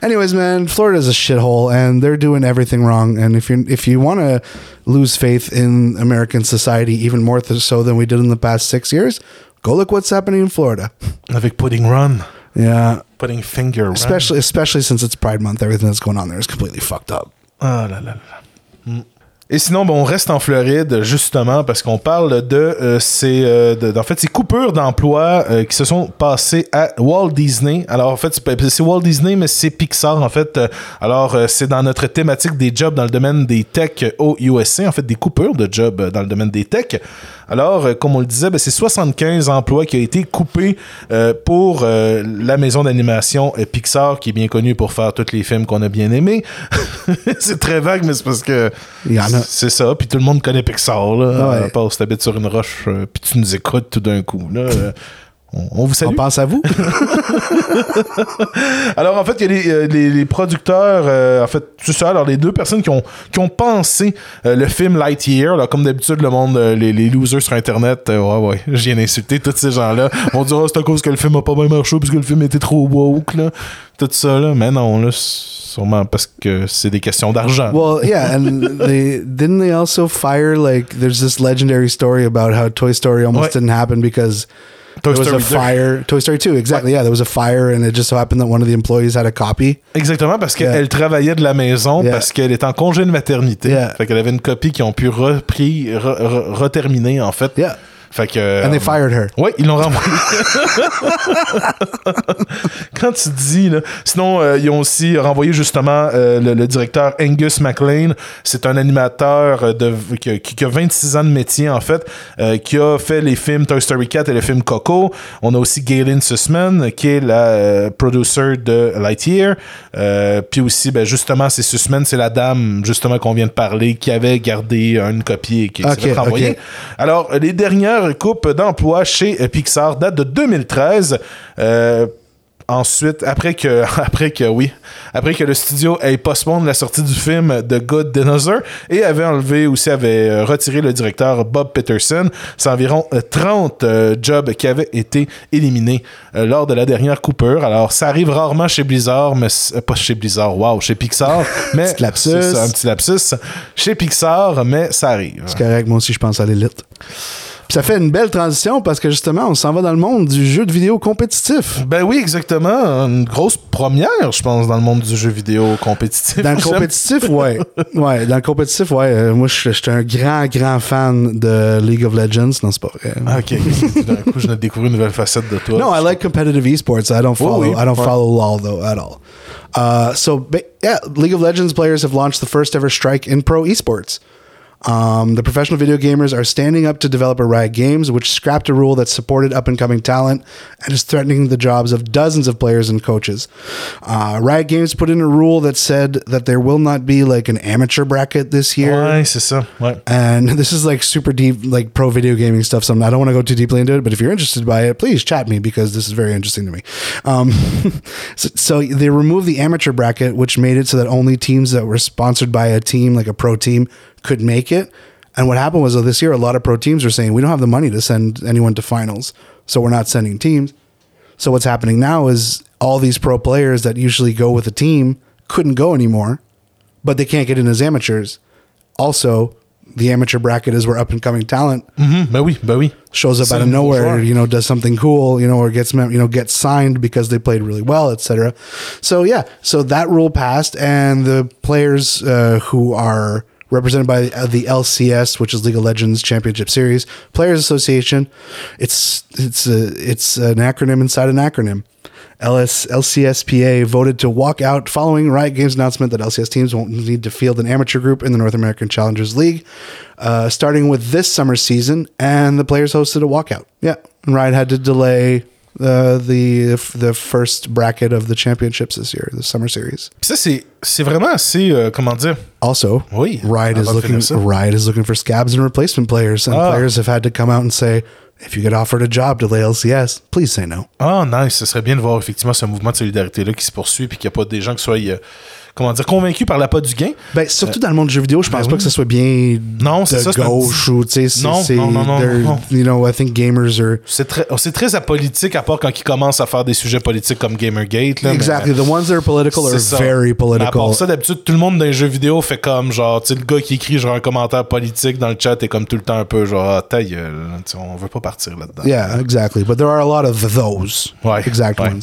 Anyways, man, Florida's a shithole, and they're doing everything wrong. And if you if you want to lose faith in American society even more so than we did in the past six years, go look what's happening in Florida. Avec Pudding Run. Yeah, putting Finger Run. especially especially since it's Pride Month, everything that's going on there is completely fucked up. Ah là là là. Mm. Et sinon, ben, on reste en Floride justement parce qu'on parle de euh, ces, euh, fait, coupures d'emplois euh, qui se sont passées à Walt Disney. Alors en fait, c'est Walt Disney, mais c'est Pixar en fait. Alors c'est dans notre thématique des jobs dans le domaine des tech au USA, en fait des coupures de jobs dans le domaine des tech. Alors, comme on le disait, ben, c'est 75 emplois qui ont été coupés pour la maison d'animation Pixar, qui est bien connue pour faire tous les films qu'on a bien aimés. c'est très vague, mais c'est parce que. C'est ça. Puis tout le monde connaît Pixar, là. Ouais. À part si t'habites sur une roche, euh, puis tu nous écoutes tout d'un coup. Là, on, on vous salue. On pense à vous. Alors, en fait, il y a les, euh, les- les producteurs, euh, en fait, c'est ça. Alors, les deux personnes qui ont, qui ont pensé euh, le film Lightyear, là, comme d'habitude, le monde, euh, les, les losers sur Internet, ouais, ouais, je viens d'insulter tous ces gens-là. On dira, c'est à cause que le film a pas bien marché, parce que le film était trop woke, là. Tout ça, là. Mais non, là, sûrement parce que c'est des questions d'argent. Well, yeah, and they didn't they also fire like there's this legendary story about how Toy Story almost Ouais. didn't happen because Toy there was Story a 2. fire. Toy Story 2, exactly. Yeah, there was a fire and it just so happened that one of the employees had a copy. Exactement, parce Yeah. qu'elle travaillait de la maison, Yeah. parce qu'elle est en congé de maternité. Yeah. Fait qu'elle avait une copie qu'ils ont pu repris, re- re- reterminer, en fait. Yeah. Fait que. And they euh, fired her. Oui, ils l'ont renvoyé. Quand tu dis, là. Sinon, euh, ils ont aussi renvoyé justement euh, le, le directeur Angus MacLean. C'est un animateur euh, de, qui, qui a 26 ans de métier, en fait, euh, qui a fait les films Toy Story 4 et le film Coco. On a aussi Galen Sussman, qui est la euh, producer de Lightyear. Euh, Puis aussi, ben, justement, c'est Sussman, c'est la dame, justement, qu'on vient de parler, qui avait gardé une copie et qui s'est Ok, fait renvoyer. ok. Alors, euh, les dernières coupes d'emploi chez Pixar datent de 2013. Euh, ensuite, après que, après que, oui, après que le studio ait postpone la sortie du film The Good Dinosaur et avait enlevé aussi, avait euh, retiré le directeur Bob Peterson, c'est environ euh, 30 euh, jobs qui avaient été éliminés euh, lors de la dernière coupure. Alors, ça arrive rarement chez Blizzard, mais euh, pas chez Blizzard, wow, chez Pixar, mais Petit lapsus. ça, un petit lapsus chez Pixar, mais ça arrive. C'est correct, moi aussi je pense à l'élite. Puis ça fait une belle transition parce que justement, on s'en va dans le monde du jeu de vidéo compétitif. Ben oui, exactement. Une grosse première, je pense, dans le monde du jeu vidéo compétitif. Dans le compétitif, ouais. Ouais, dans le compétitif, ouais. Euh, moi, je suis un grand, grand fan de League of Legends. Non, c'est pas vrai. Ah, ok. D'un coup, je découvrir une nouvelle facette de toi. No, I like competitive esports. I don't follow. oui. I don't follow LOL though at all. Uh, so yeah, League of Legends players have launched the first ever strike in pro esports. Um, the professional video gamers are standing up to developer Riot Games, which scrapped a rule that supported up and coming talent and is threatening the jobs of dozens of players and coaches. Uh, Riot Games put in a rule that said that there will not be like an amateur bracket this year. C'est ça. Ouais. And this is like super deep, like pro video gaming stuff. So I don't want to go too deeply into it, but if you're interested by it, please chat me because this is very interesting to me. Um, so, so they removed the amateur bracket, which made it so that only teams that were sponsored by a team, like a pro team, could make it. And what happened was, uh, this year, a lot of pro teams are saying we don't have the money to send anyone to finals, so we're not sending teams. So what's happening now is all these pro players that usually go with a team couldn't go anymore, but they can't get in as amateurs. Also, the amateur bracket is where up and coming talent Mhm, Bowie, oui. shows up out of nowhere, joueur. you know, does something cool, you know, or gets you know gets signed because they played really well, etc. So yeah, so that rule passed, and the players uh, who are represented by uh, the LCS, which is League of Legends Championship Series Players Association, it's it's a, it's an acronym inside an acronym. LS, LCSPA voted to walk out following Riot Games' announcement that LCS teams won't need to field an amateur group in the North American Challengers League, uh, starting with this summer season. And the players hosted a walkout. Yeah, and Riot had to delay uh, the the first bracket of the championships this year, the summer series. Puis ça, c'est, c'est vraiment assez, euh, comment dire, Also, Oui, Riot is looking. Riot is looking for scabs and replacement players, and Ah. players have had to come out and say, if you get offered a job to LCS, please say no. Ah, nice. Ce serait bien de voir effectivement ce mouvement de solidarité-là qui se poursuit puis qu'il n'y a pas des gens qui soient, euh, comment dire, convaincus par l'appât du gain. Ben, surtout dans le monde du jeu vidéo, je pense ben pas oui. que ce soit bien Non, c'est de ça, un gauche ou, tu sais, c'est- Non, non, non, non, non. You know, I think gamers are... C'est très, oh, c'est très apolitique à part quand ils commencent à faire des sujets politiques comme Gamergate. Là, mais- Exactly. The ones that are political are ça. very Mais à political. part ça, d'habitude, tout le monde dans les jeux vidéo fait comme genre, tu sais, le gars qui écrit genre un commentaire politique dans le chat est comme tout le temps un peu genre, ah, ta gueule, on veut pas partir là-dedans. Yeah, exactly. But there are a lot of those Ouais, exact ouais. ones.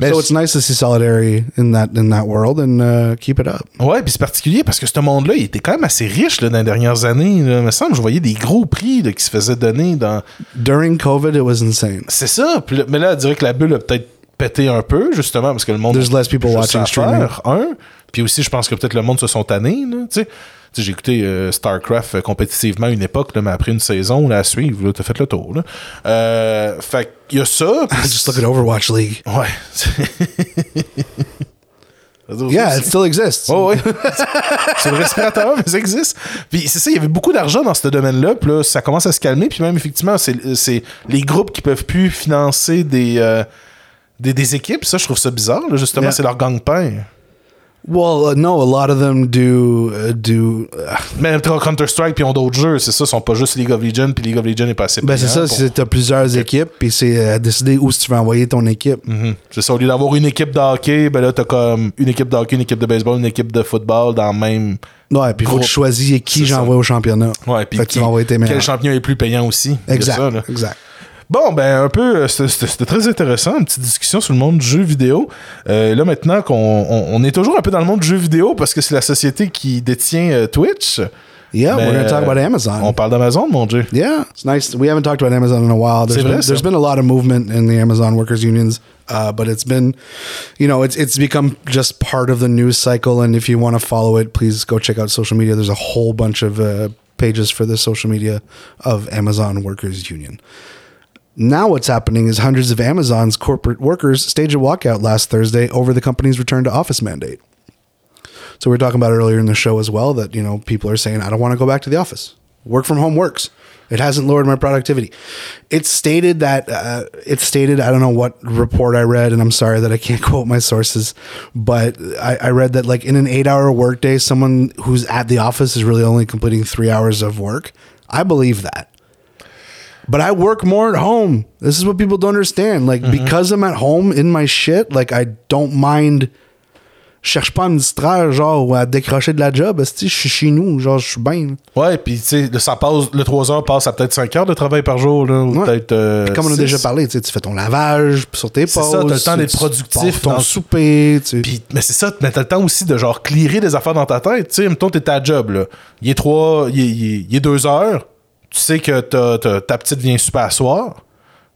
Mais so it's nice to see solidarity in that in that world and uh, keep it up. Ouais, puis c'est particulier parce que ce monde-là, il était quand même assez riche là, dans les dernières années. Là. Il me semble je voyais des gros prix là, qui se faisaient donner dans. During COVID, it was insane. C'est ça. Puis mais là, on dirait que la bulle a peut-être pété un peu, justement, parce que le monde. There's less people watching streaming. Un. Puis aussi, je pense que peut-être le monde se sont tannés. Tu sais, j'ai écouté euh, StarCraft euh, compétitivement à une époque, là, mais après une saison là, à suivre, t'as fait le tour. Là. Euh, fait qu'il y a ça. Just look at Overwatch League. Ouais. Yeah, it still exists. Oh, oui. c'est le respirateur, mais ça existe. Puis c'est ça, il y avait beaucoup d'argent dans ce domaine-là. Puis là, ça commence à se calmer. Puis même, effectivement, c'est c'est les groupes qui peuvent plus financer des, euh, des, des équipes. Ça, je trouve ça bizarre. là. Justement, Yeah. c'est leur gang-pain. Well, uh, no, a lot of them do uh, do. uh, Mais Counter-Strike, puis ils ont d'autres jeux. C'est ça, ils sont pas juste League of Legends. Puis League of Legends n'est pas assez ben c'est ça, pour- c'est t'as plusieurs équipes, puis c'est euh, décider où tu veux envoyer ton équipe. Mhm. C'est ça, au lieu d'avoir une équipe de hockey, ben là, t'as comme une équipe de hockey, une équipe de baseball, une équipe de football dans le même. Ouais, puis il faut que tu choisisses qui j'envoie au championnat. Ouais, puis Fait que tu qui- vas envoyer tes quel champion est plus payant aussi. Exact, ça, exact. Bon, ben un peu, euh, c'était- très intéressant, une petite discussion sur le monde du jeu vidéo. Euh, là maintenant qu'on on, on est toujours un peu dans le monde du jeu vidéo parce que c'est la société qui détient euh, Twitch. Yeah, Mais, we're gonna talk euh, about Amazon. On parle d'Amazon, mon dieu. Yeah, it's nice. We haven't talked about Amazon in a while. There's been, there's been a lot of movement in the Amazon workers unions, uh, but it's been, you know, it's it's become just part of the news cycle. And if you want to follow it, please go check out social media. There's a whole bunch of uh, pages for the social media of Amazon Workers Union. Now, what's happening is hundreds of Amazon's corporate workers staged a walkout last Thursday over the company's return to office mandate. So we were talking about earlier in the show as well that you know people are saying I don't want to go back to the office. Work from home works. It hasn't lowered my productivity. It's stated that uh, it's stated I don't know what report I read, and I'm sorry that I can't quote my sources, but I, I read that like in an eight-hour workday, someone who's at the office is really only completing three hours of work. I believe that. But I work more at home. This is what people don't understand. Like because I'm at home in my shit, like I don't mind cherche pas à me distraire, genre, ou à décrocher de la job. Je suis chez nous, genre, je suis bien? Ouais, puis tu sais, le- ça passe, le 3 heures passe à peut-être 5 heures de travail par jour, là, ou Ouais. peut-être. euh, Comme on a déjà parlé, tu sais, tu fais ton lavage sur tes C'est pauses. ça, t'as le temps d'être productif ton dans- souper, tu sais. Puis, mais c'est ça, mais t'as le temps aussi de genre clearer des affaires dans ta tête. Tu sais, mettons, t'es à job, là. Il est 3, il est, il est- il est 2 heures. Tu sais que t'as- t'as- ta petite vient super à soir.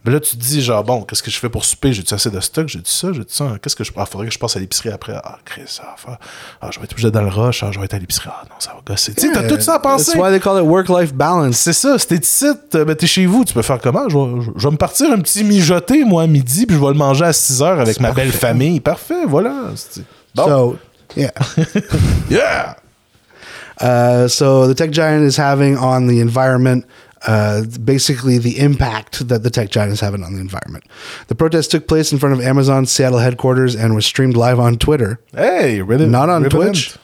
Mais là, tu te dis, genre, bon, qu'est-ce que je fais pour souper? J'ai-tu assez de stock? J'ai-tu ça? J'ai-tu ça? Qu'est-ce que je. Ah, faudrait que je passe à l'épicerie après? Ah, Chris, ça va. Ah, je vais être obligé dans le rush. Ah, je vais être à l'épicerie. Ah, non, ça va gosser. Tu sais, t'as tout ça à penser. That's why they call it work-life balance. C'est ça, c'était ici, euh, ben, t'es chez vous, tu peux faire comment? Je vais, je- je vais me partir un petit mijoté, moi, à midi, puis je vais le manger à 6 heures avec ma belle famille. Parfait, voilà. C'est- Bon. So, yeah. yeah! Uh, so the tech giant is having on the environment, uh, basically the impact that the tech giant is having on the environment. The protest took place in front of Amazon's Seattle headquarters and was streamed live on Twitter. Hey, really? Not on. Twitch.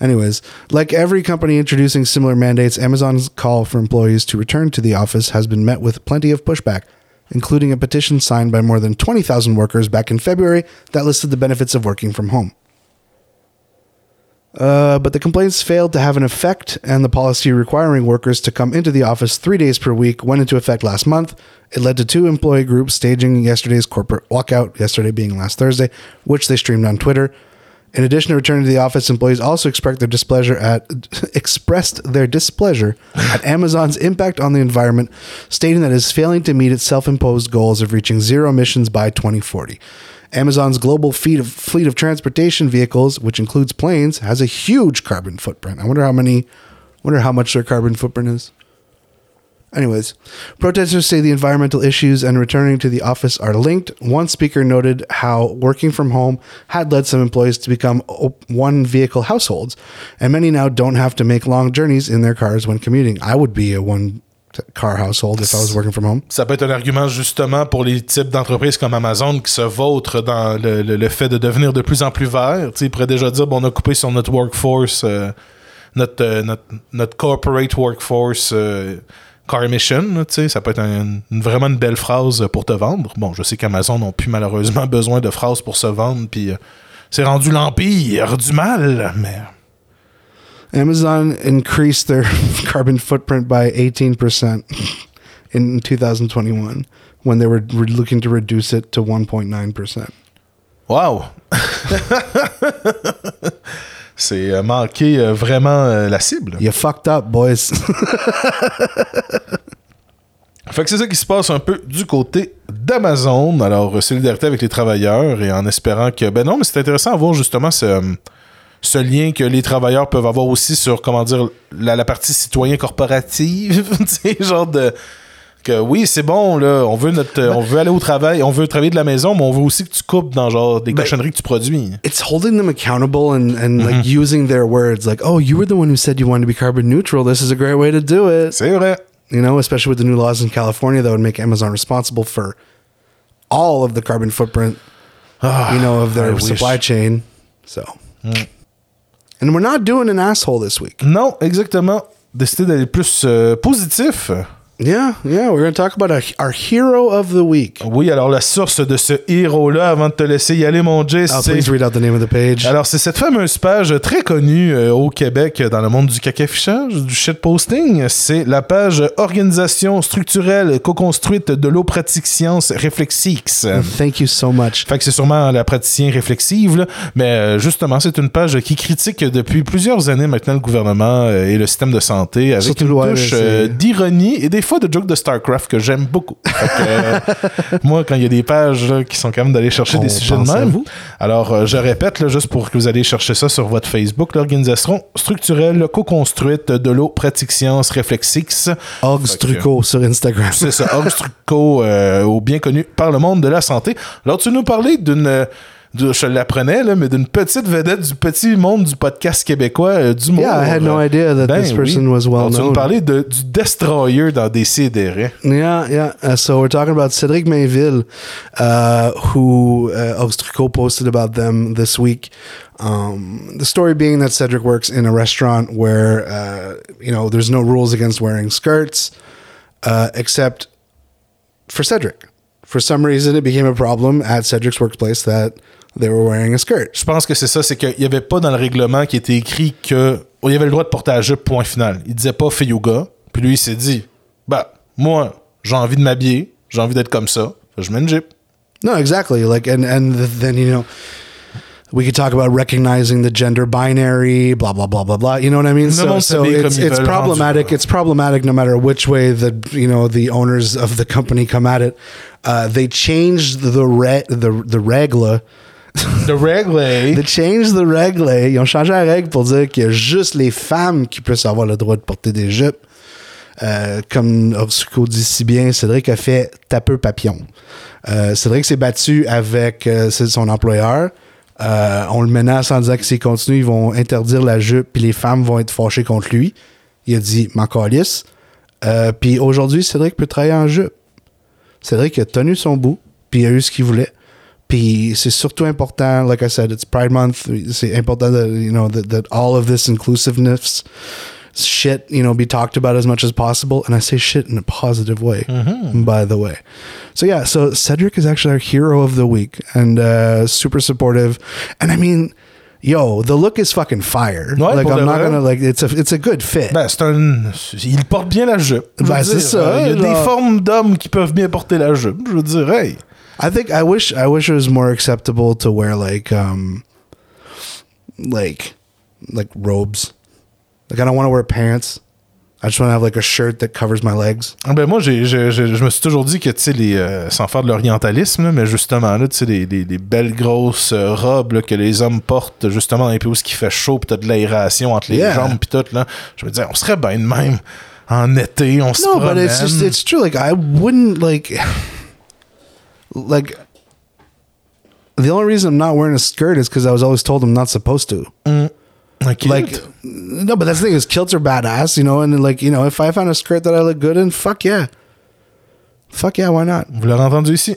Anyways, like every company introducing similar mandates, Amazon's call for employees to return to the office has been met with plenty of pushback, including a petition signed by more than 20,000 workers back in February that listed the benefits of working from home. Uh, but the complaints failed to have an effect, and the policy requiring workers to come into the office three days per week went into effect last month. It led to two employee groups staging yesterday's corporate walkout, yesterday being last Thursday, which they streamed on Twitter. In addition to returning to the office, employees also expressed their displeasure at expressed their displeasure at Amazon's impact on the environment, stating that it is failing to meet its self-imposed goals of reaching zero emissions by 2040. Amazon's global fleet of, fleet of transportation vehicles, which includes planes, has a huge carbon footprint. I wonder how many, wonder how much their carbon footprint is. Anyways, protesters say the environmental issues and returning to the office are linked. One speaker noted how working from home had led some employees to become one vehicle households, and many now don't have to make long journeys in their cars when commuting. I would be a one car household if I was working from home. Ça peut être un argument justement pour les types d'entreprises comme Amazon qui se vautrent dans le, le- fait de devenir de plus en plus vert. Ils pourraient déjà dire bon, on a coupé sur notre workforce, euh, notre, euh, notre, notre corporate workforce euh, car emission. ça peut être vraiment une belle phrase pour te vendre. Bon, je sais qu'Amazon n'ont plus malheureusement besoin de phrases pour se vendre, puis c'est rendu l'empire du mal, mais. Amazon increased their carbon footprint by 18% in 2021 when they were re- looking to reduce it to 1.9%. Wow! C'est euh, manquer euh, vraiment euh, la cible. You fucked up, boys. Fait que c'est ça qui se passe un peu du côté d'Amazon. Alors, solidarité avec les travailleurs et en espérant que. Ben non, mais c'est intéressant à voir justement ce, ce lien que les travailleurs peuvent avoir aussi sur, comment dire, la, la partie citoyen corporative. tu sais, genre de. Que oui, c'est bon, là, on veut, notre, euh, on veut aller au travail, on veut travailler de la maison, mais on veut aussi que tu coupes dans genre des Ben, cochonneries que tu produis. it's holding them accountable and, and like using their words like, oh, you were the one who said you wanted to be carbon neutral. This is a great way to do it. C'est vrai. You know, especially with the new laws in California that would make Amazon responsible for all of the carbon footprint, you know, of their I wish. supply chain. So, and we're not doing an asshole this week. Non, exactement. Décider d'aller plus euh, positif. Yeah, yeah, we're going to talk about our, our hero of the week. Oui, alors la source de ce héros-là, avant de te laisser y aller, mon Jay, c'est... please read out the name of the page. Alors, c'est cette fameuse page très connue euh, au Québec dans le monde du cacafichage, du shitposting. C'est la page Organisation structurelle co-construite de l'eau pratique science Réflexix. Thank you so much. Fait que c'est sûrement la praticien réflexive, là. mais euh, justement, c'est une page qui critique depuis plusieurs années maintenant le gouvernement euh, et le système de santé avec Surtout, une touche euh, d'ironie et des fois de jokes de StarCraft que j'aime beaucoup. Que, euh, moi, quand il y a des pages là, qui sont quand même d'aller chercher On des sujets de même, vous. alors euh, je répète, là, juste pour que vous allez chercher ça sur votre Facebook, l'organisation structurelle co-construite de l'eau pratique science Réflexix. Fait que- sur Instagram. C'est ça, Obstruco, euh, au bien connu par le monde de la santé. Alors, tu nous parlais d'une. Euh, de- je l'apprenais, là, mais d'une petite vedette du petit monde du podcast québécois, euh, du monde. Yeah, I had no idea that this person was well Tu nous known. parlais de, du Destroyer dans des CDR. Yeah, yeah. Uh, so we're talking about Cedric Mainville, uh, who uh, Obstruco posted about them this week. Um, the story being that Cedric works in a restaurant where, uh, you know, there's no rules against wearing skirts, uh, except for Cedric. For some reason, it became a problem at Cedric's workplace that they were wearing a skirt. Je pense que c'est ça, c'est qu'il n'y avait pas dans le règlement qui était écrit que. oh, il y avait le droit de porter la jupe, point final. Il disait pas fille ou gars. Puis lui, il s'est dit Bah, moi, j'ai envie de m'habiller, j'ai envie d'être comme ça. Je mets une jupe. No, exactly. Like, and and th- then you know, we could talk about recognizing the gender binary, blah blah blah blah blah. You know what I mean? So, so it's, it's problematic. It's problematic no matter which way the you know the owners of the company come at it. Uh, they changed the re- the the regla. The règle, They changed the règle. Ils ont changé la règle pour dire qu'il y a juste les femmes qui peuvent avoir le droit de porter des jupes. Euh, comme Orsuko dit si bien, Cédric a fait tapeux papillon. Euh, Cédric s'est battu avec euh, son employeur. On le menace en disant que s'il continue, ils vont interdire la jupe, puis les femmes vont être fâchées contre lui. Il a dit m'en calisse. Puis aujourd'hui, Cédric peut travailler en jupe. Cédric a tenu son bout, puis il a eu ce qu'il voulait. Puis c'est surtout important, like I said, it's Pride Month. C'est important that, you know, that, that all of this inclusiveness shit, you know, be talked about as much as possible. And I say shit in a positive way, by the way. So yeah, so Cedric is actually our hero of the week and uh, super supportive. And I mean, yo, the look is fucking fire. Ouais, like I'm not vrai. gonna like it's a it's a good fit. Ben, c'est un. Il porte bien la jupe. Ben, c'est ça, Il y a genre. des formes d'hommes qui peuvent bien porter la jupe. Je veux dire, hey. I think I wish I wish it was more acceptable to wear like um like like robes. Like I don't want to wear pants. I just want to have like a shirt that covers my legs. Ah Ben moi, j'ai, j'ai- j'ai- je me suis toujours dit que, tu sais, les, euh, sans faire de l'orientalisme, là, mais justement, là, tu sais, les, les- les belles grosses euh, robes là, que les hommes portent, justement, dans les pays où il fait chaud, pis t'as de l'aération entre les Yeah. jambes, pis tout, là. Je me disais, on serait bien de même en été, on se No, but it's just it's true. Like I wouldn't like like the only reason I'm not wearing a skirt is because I was always told I'm not supposed to. Mm, ok. Like no, but that's the thing is kilts are badass, you know, and like you know, if I found a skirt that I look good in, fuck yeah. Fuck yeah, why not? Vous l'avez entendu ici.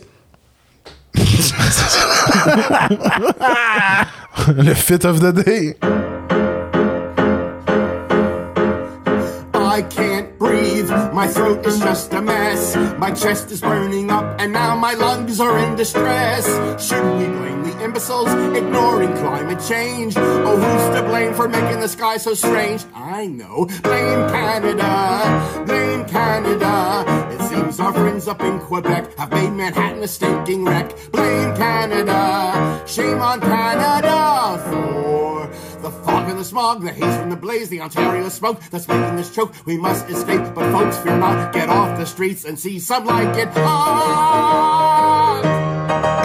Le fit of the day. Breathe. My throat is just a mess. My chest is burning up, and now my lungs are in distress. Should we blame the imbeciles ignoring climate change? Oh, who's to blame for making the sky so strange? I know. Blame Canada. Blame Canada. It seems our friends up in Quebec have made Manhattan a stinking wreck. Blame Canada. Shame on Canada for the fog and the smog, the haze from the blaze, the Ontario smoke that's making us choke. We must escape, but folks, fear not. Get off the streets and see some like it hot.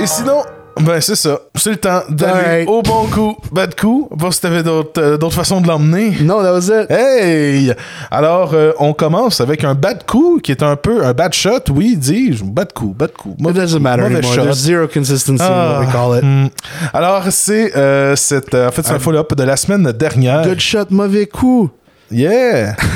Et sinon, ben c'est ça. C'est le temps d'aller au bon coup, bad coup. Voir si t'avais d'autres, euh, d'autres façons de l'emmener. No, that was it. Hey! Alors, euh, on commence avec un bad coup qui est un peu un bad shot, oui, dis-je. Bad coup, bad coup. It doesn't matter mauvais anymore. shot. There's zero consistency in what we Ah, call it. hmm. Alors, c'est euh, cette, euh, en fait, c'est un follow-up de la semaine dernière. Good shot, mauvais coup. Yeah!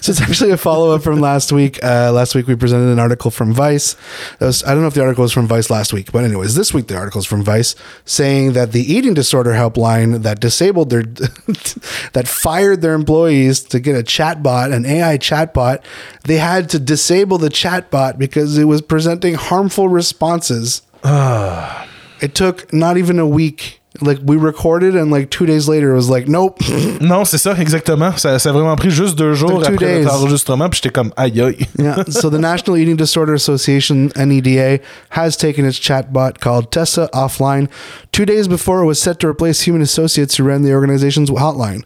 So it's actually a follow up from last week. Uh, last week we presented an article from Vice. That was, I don't know if the article was from Vice last week, but anyways, this week the article is from Vice saying that the eating disorder helpline that disabled their that fired their employees to get a chatbot, an AI chatbot, they had to disable the chatbot because it was presenting harmful responses. it took not even a week. Like we recorded, and like two days later, it was like, nope. non, c'est ça, exactement. Ça, ça a vraiment pris juste deux jours Took two après days. notre enregistrement, puis j'étais comme aïe aïe. yeah. So the National Eating Disorder Association (NEDA) has taken its chatbot called Tessa offline two days before it was set to replace human associates who ran the organization's hotline.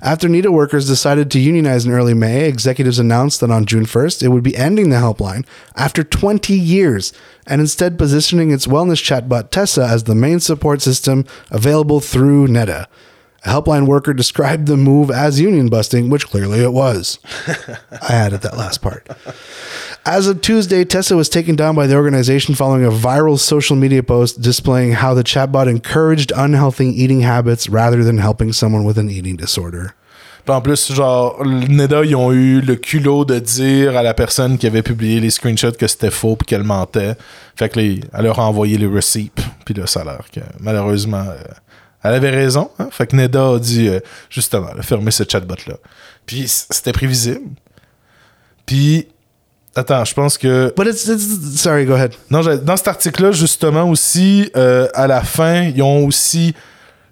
After NEDA workers decided to unionize in early May, executives announced that on June 1st it would be ending the helpline after 20 years and instead positioning its wellness chatbot Tessa as the main support system available through NEDA. A helpline worker described the move as union busting, which clearly it was. I added that last part. As of Tuesday, Tessa was taken down by the organization following a viral social media post displaying how the chatbot encouraged unhealthy eating habits rather than helping someone with an eating disorder. Puis en plus, genre, NEDA, ils ont eu le culot de dire à la personne qui avait publié les screenshots que c'était faux puis qu'elle mentait. Fait que les, elle leur a envoyé les receipts puis le salaire. Que, malheureusement, euh, elle avait raison. hein. Fait que NEDA a dit, euh, justement, là, fermer ce chatbot-là. Puis c'était prévisible. Puis, attends, je pense que... But it's, it's sorry, go ahead. Non, dans cet article-là, justement, aussi, euh, à la fin, ils ont aussi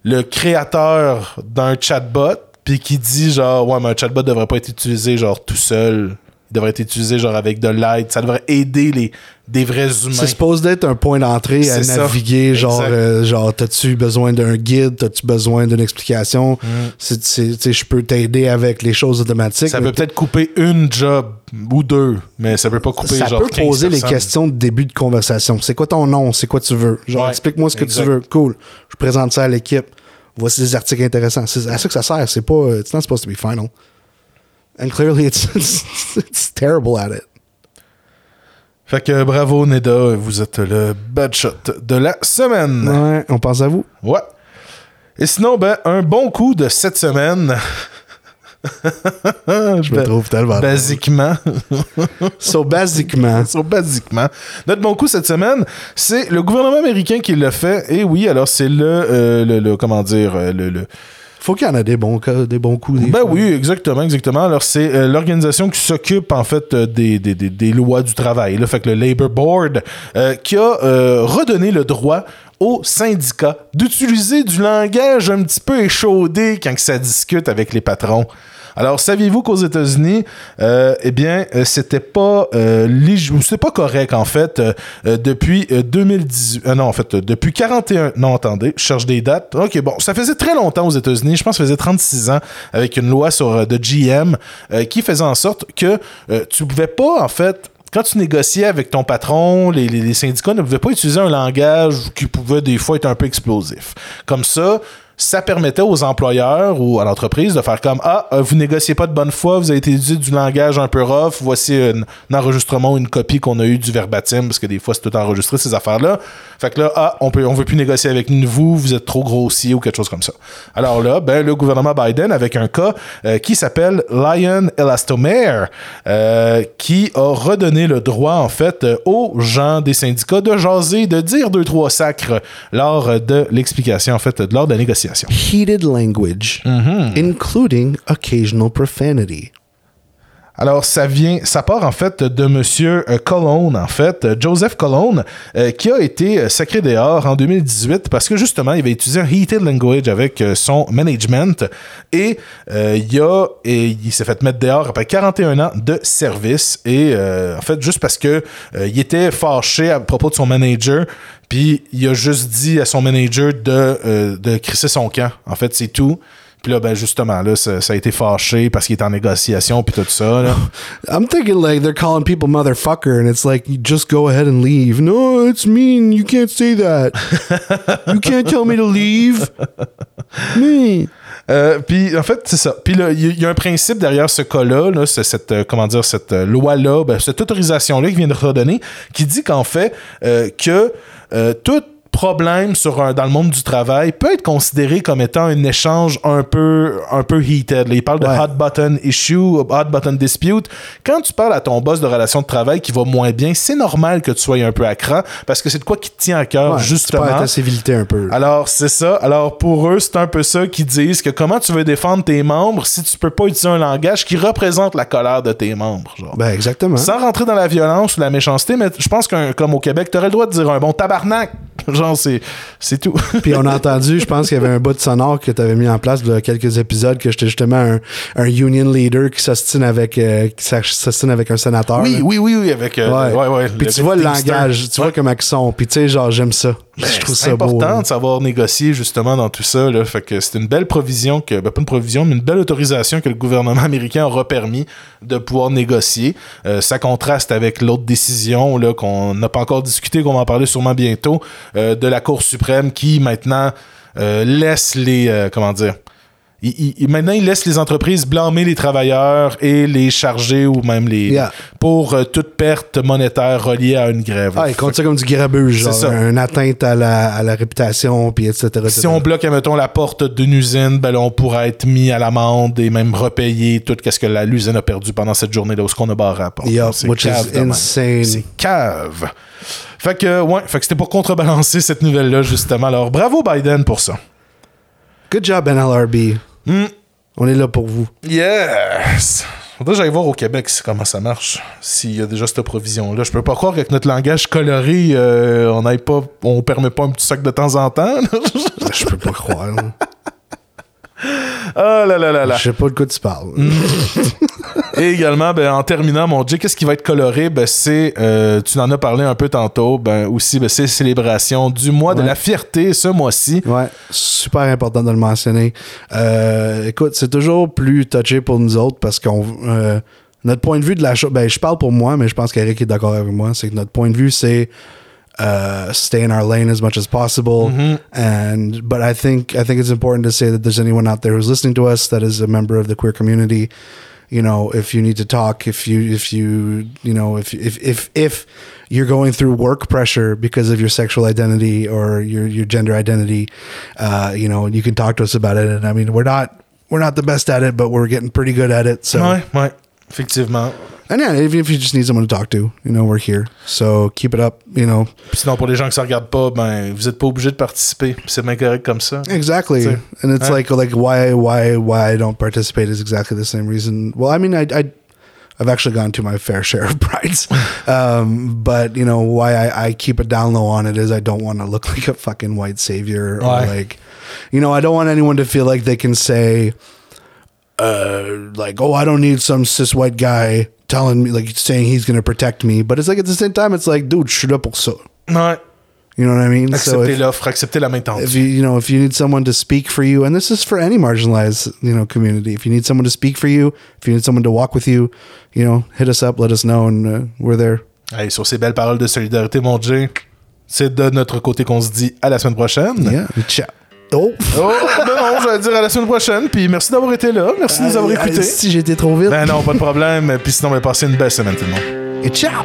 le créateur d'un chatbot, puis qui dit, genre, ouais, mais un chatbot devrait pas être utilisé, genre, tout seul, Il devrait être utilisé genre avec de l'aide. Ça devrait aider les, des vrais humains. C'est supposé d'être un point d'entrée à ça. naviguer. Genre, euh, genre t'as-tu besoin d'un guide? T'as-tu besoin d'une explication? Mm. C'est- Je peux t'aider avec les choses automatiques. Ça peut peut-être couper une job ou deux, mais ça peut pas couper ça genre peut 15 poser les questions de début de conversation. C'est quoi ton nom? C'est quoi tu veux? Genre, Ouais, explique-moi ce que exact. tu veux. Cool. Je présente ça à l'équipe. Voici des articles intéressants. C'est à ça que ça sert. C'est pas. euh, It's not supposed to be final. And clearly, it's, it's, it's terrible at it. Fait que bravo Neda, vous êtes le bad shot de la semaine. Ouais, on pense à vous. Ouais. Et sinon, ben, un bon coup de cette semaine. Je me trouve tellement. Basiquement. So, basiquement, So, basiquement. Notre bon coup cette semaine, c'est le gouvernement américain qui l'a fait. Et oui, alors c'est le, euh, le, le- comment dire, euh, le, le- faut qu'il y en a des bons, cas, des bons coups. des Ben fois. oui, exactement, exactement. Alors, c'est euh, l'organisation qui s'occupe, en fait, euh, des, des, des, lois du travail. Là. Fait que le Labor Board, euh, qui a redonné le droit aux syndicats d'utiliser du langage un petit peu échaudé quand ça discute avec les patrons. Alors, saviez-vous qu'aux États-Unis, euh, eh bien, euh, c'était pas euh, c'était pas correct en fait euh, depuis euh, 2018. euh, non, en fait, depuis 41. Non, attendez, je cherche des dates. Ok, bon, ça faisait très longtemps aux États-Unis. Je pense que ça faisait 36 ans avec une loi sur de GM qui faisait en sorte que tu pouvais pas en fait quand tu négociais avec ton patron, les, les- les syndicats ne pouvaient pas utiliser un langage qui pouvait des fois être un peu explosif. Comme ça, ça permettait aux employeurs ou à l'entreprise de faire comme Ah, euh, vous négociez pas de bonne foi, vous avez utilisé du langage un peu rough, voici un, enregistrement une copie qu'on a eu du verbatim, parce que des fois c'est tout enregistré ces affaires-là. Fait que là, ah, on peut, on veut plus négocier avec vous, vous êtes trop grossier ou quelque chose comme ça. Alors là, ben, le gouvernement Biden, avec un cas euh, qui s'appelle Lion Elastomere, euh, qui a redonné le droit, en fait, euh, aux gens des syndicats de jaser, de dire deux, trois sacres lors de l'explication, en fait, lors de la négociation. Heated language, mm-hmm. including occasional profanity. Alors, ça vient, ça part en fait de Monsieur euh, Colon, en fait, euh, Joseph Colon, euh, qui a été sacré dehors en 2018 parce que justement, il avait utilisé un heated language avec son management et il a, il s'est fait mettre dehors après 41 ans de service et en fait, juste parce que il était fâché à propos de son manager, puis il a juste dit à son manager de, de crisser son camp. En fait, c'est tout. Puis là, ben justement, là, ça, ça a été fâché parce qu'il est en négociation puis tout ça. Là. I'm thinking like they're calling people motherfucker, and it's like you just go ahead and leave. No, it's mean. You can't say that. you can't tell me to leave. Me. Euh, puis en fait, c'est ça. Puis là, il y, y a un principe derrière ce cas-là, là, c'est cette, euh, comment dire, cette euh, loi-là, ben, cette autorisation-là qui vient de redonner, qui dit qu'en fait, euh, que euh, tout problème sur un- dans le monde du travail peut être considéré comme étant un échange un peu un peu heated. Il parle de Ouais. hot button issue, hot button dispute. Quand tu parles à ton boss de relation de travail qui va moins bien, c'est normal que tu sois un peu à cran parce que c'est de quoi qui te tient à cœur Ouais, justement. Tu ta civilité un peu. Alors, c'est ça. Alors, pour eux, c'est un peu ça qu'ils disent que comment tu veux défendre tes membres si tu peux pas utiliser un langage qui représente la colère de tes membres. Genre. ben exactement. Sans rentrer dans la violence ou la méchanceté, mais je pense qu'un comme au Québec, t'aurais le droit de dire un bon tabarnak. Genre, c'est, c'est tout. Puis on a entendu, je pense qu'il y avait un bout de sonore que tu avais mis en place il y a quelques épisodes que j'étais justement un, un union leader qui s'ostine avec euh, qui avec un sénateur. oui, là. oui, oui, oui, avec. euh, Ouais. ouais, ouais, Puis tu vois le langage, tu vois comment ils sont. Puis tu sais, genre, j'aime ça. Ben, je trouve c'est ça important de savoir négocier justement dans tout ça. Là. Fait que c'est une belle provision que, ben, pas une provision, mais une belle autorisation que le gouvernement américain aura permis de pouvoir négocier. Euh, ça contraste avec l'autre décision là, qu'on n'a pas encore discuté, qu'on va en parler sûrement bientôt, euh, de la Cour suprême qui maintenant euh, laisse les euh, comment dire. Il- il- maintenant, il laisse les entreprises blâmer les travailleurs et les charger ou même les Yeah. pour euh, toute perte monétaire reliée à une grève. Ah, ils comptent ça comme du grabuge, genre, C'est ça. une atteinte à la, à la réputation, puis etc. Si on bloque, admettons, la porte d'une usine, ben là, on pourrait être mis à l'amende et même repayer tout ce que la- l'usine a perdu pendant cette journée-là où ce qu'on a barré à la porte. C'est which is cave même. insane. C'est cave. Fait que, ouais, fait que c'était pour contrebalancer cette nouvelle-là, justement. Alors, bravo Biden pour ça. Good job, NLRB. Hmm. On est là pour vous. Yes! Faudrait que j'aille voir au Québec comment ça marche. S'il y a déjà cette provision-là. Je peux pas croire qu'avec notre langage coloré, euh, on n'aille pas. On permet pas un petit sac de temps en temps. Je peux pas croire. Oh là là là là. Je sais pas de quoi tu parles. Et également, ben, en terminant, mon Dieu, qu'est-ce qui va être coloré? Ben, c'est, euh, tu en as parlé un peu tantôt, ben, aussi, ben, c'est célébration du mois de la fierté ce mois-ci. Ouais, super important de le mentionner. Euh, écoute, c'est toujours plus touché pour nous autres parce qu'on euh, notre point de vue de la chose, ben je parle pour moi, mais je pense qu'Eric est d'accord avec moi, c'est que notre point de vue c'est uh, stay in our lane as much as possible. And but I think I think it's important to say that there's anyone out there who's listening to us that is a member of the queer community. You know, if you need to talk, if you if you you know if if if if you're going through work pressure because of your sexual identity or your your gender identity, uh, you know, you can talk to us about it. And I mean, we're not we're not the best at it, but we're getting pretty good at it. So Ouais, ouais, effectivement. And yeah, even if you just need someone to talk to, you know, we're here. So keep it up. You know, Puis sinon, pour les gens qui ne regardent pas, ben, vous n'êtes pas obligé de participer. C'est bien correct comme ça. Exactly. So, and it's uh, like like why why why I don't participate is exactly the same reason. Well, I mean, I I I've actually gone to my fair share of prides, um, but you know why I, I keep a down low on it is I don't want to look like a fucking white savior or Why? like, you know, I don't want anyone to feel like they can say, uh, like, oh, I don't need some cis white guy telling me like saying he's going to protect me, but it's like at the same time, it's like, dude, shut up, also. Ouais. You know what I mean? So Accepter if- l'offre, accepter la main if you you know if you need someone to speak for you and this is for any marginalized you know community if you need someone to speak for you if you need someone to walk with you you know hit us up let us know and uh, we're there Hey, sur ces belles paroles de solidarité, mon Dieu, c'est de notre côté qu'on se dit à la semaine prochaine. yeah ciao oh Oh, ben non, j'allais dire à la semaine prochaine. Puis merci d'avoir été là. Merci de nous avoir écoutés. si j'ai été trop vite Ben non, pas de problème. Puis sinon, on va passer une belle semaine, tout le monde. et ciao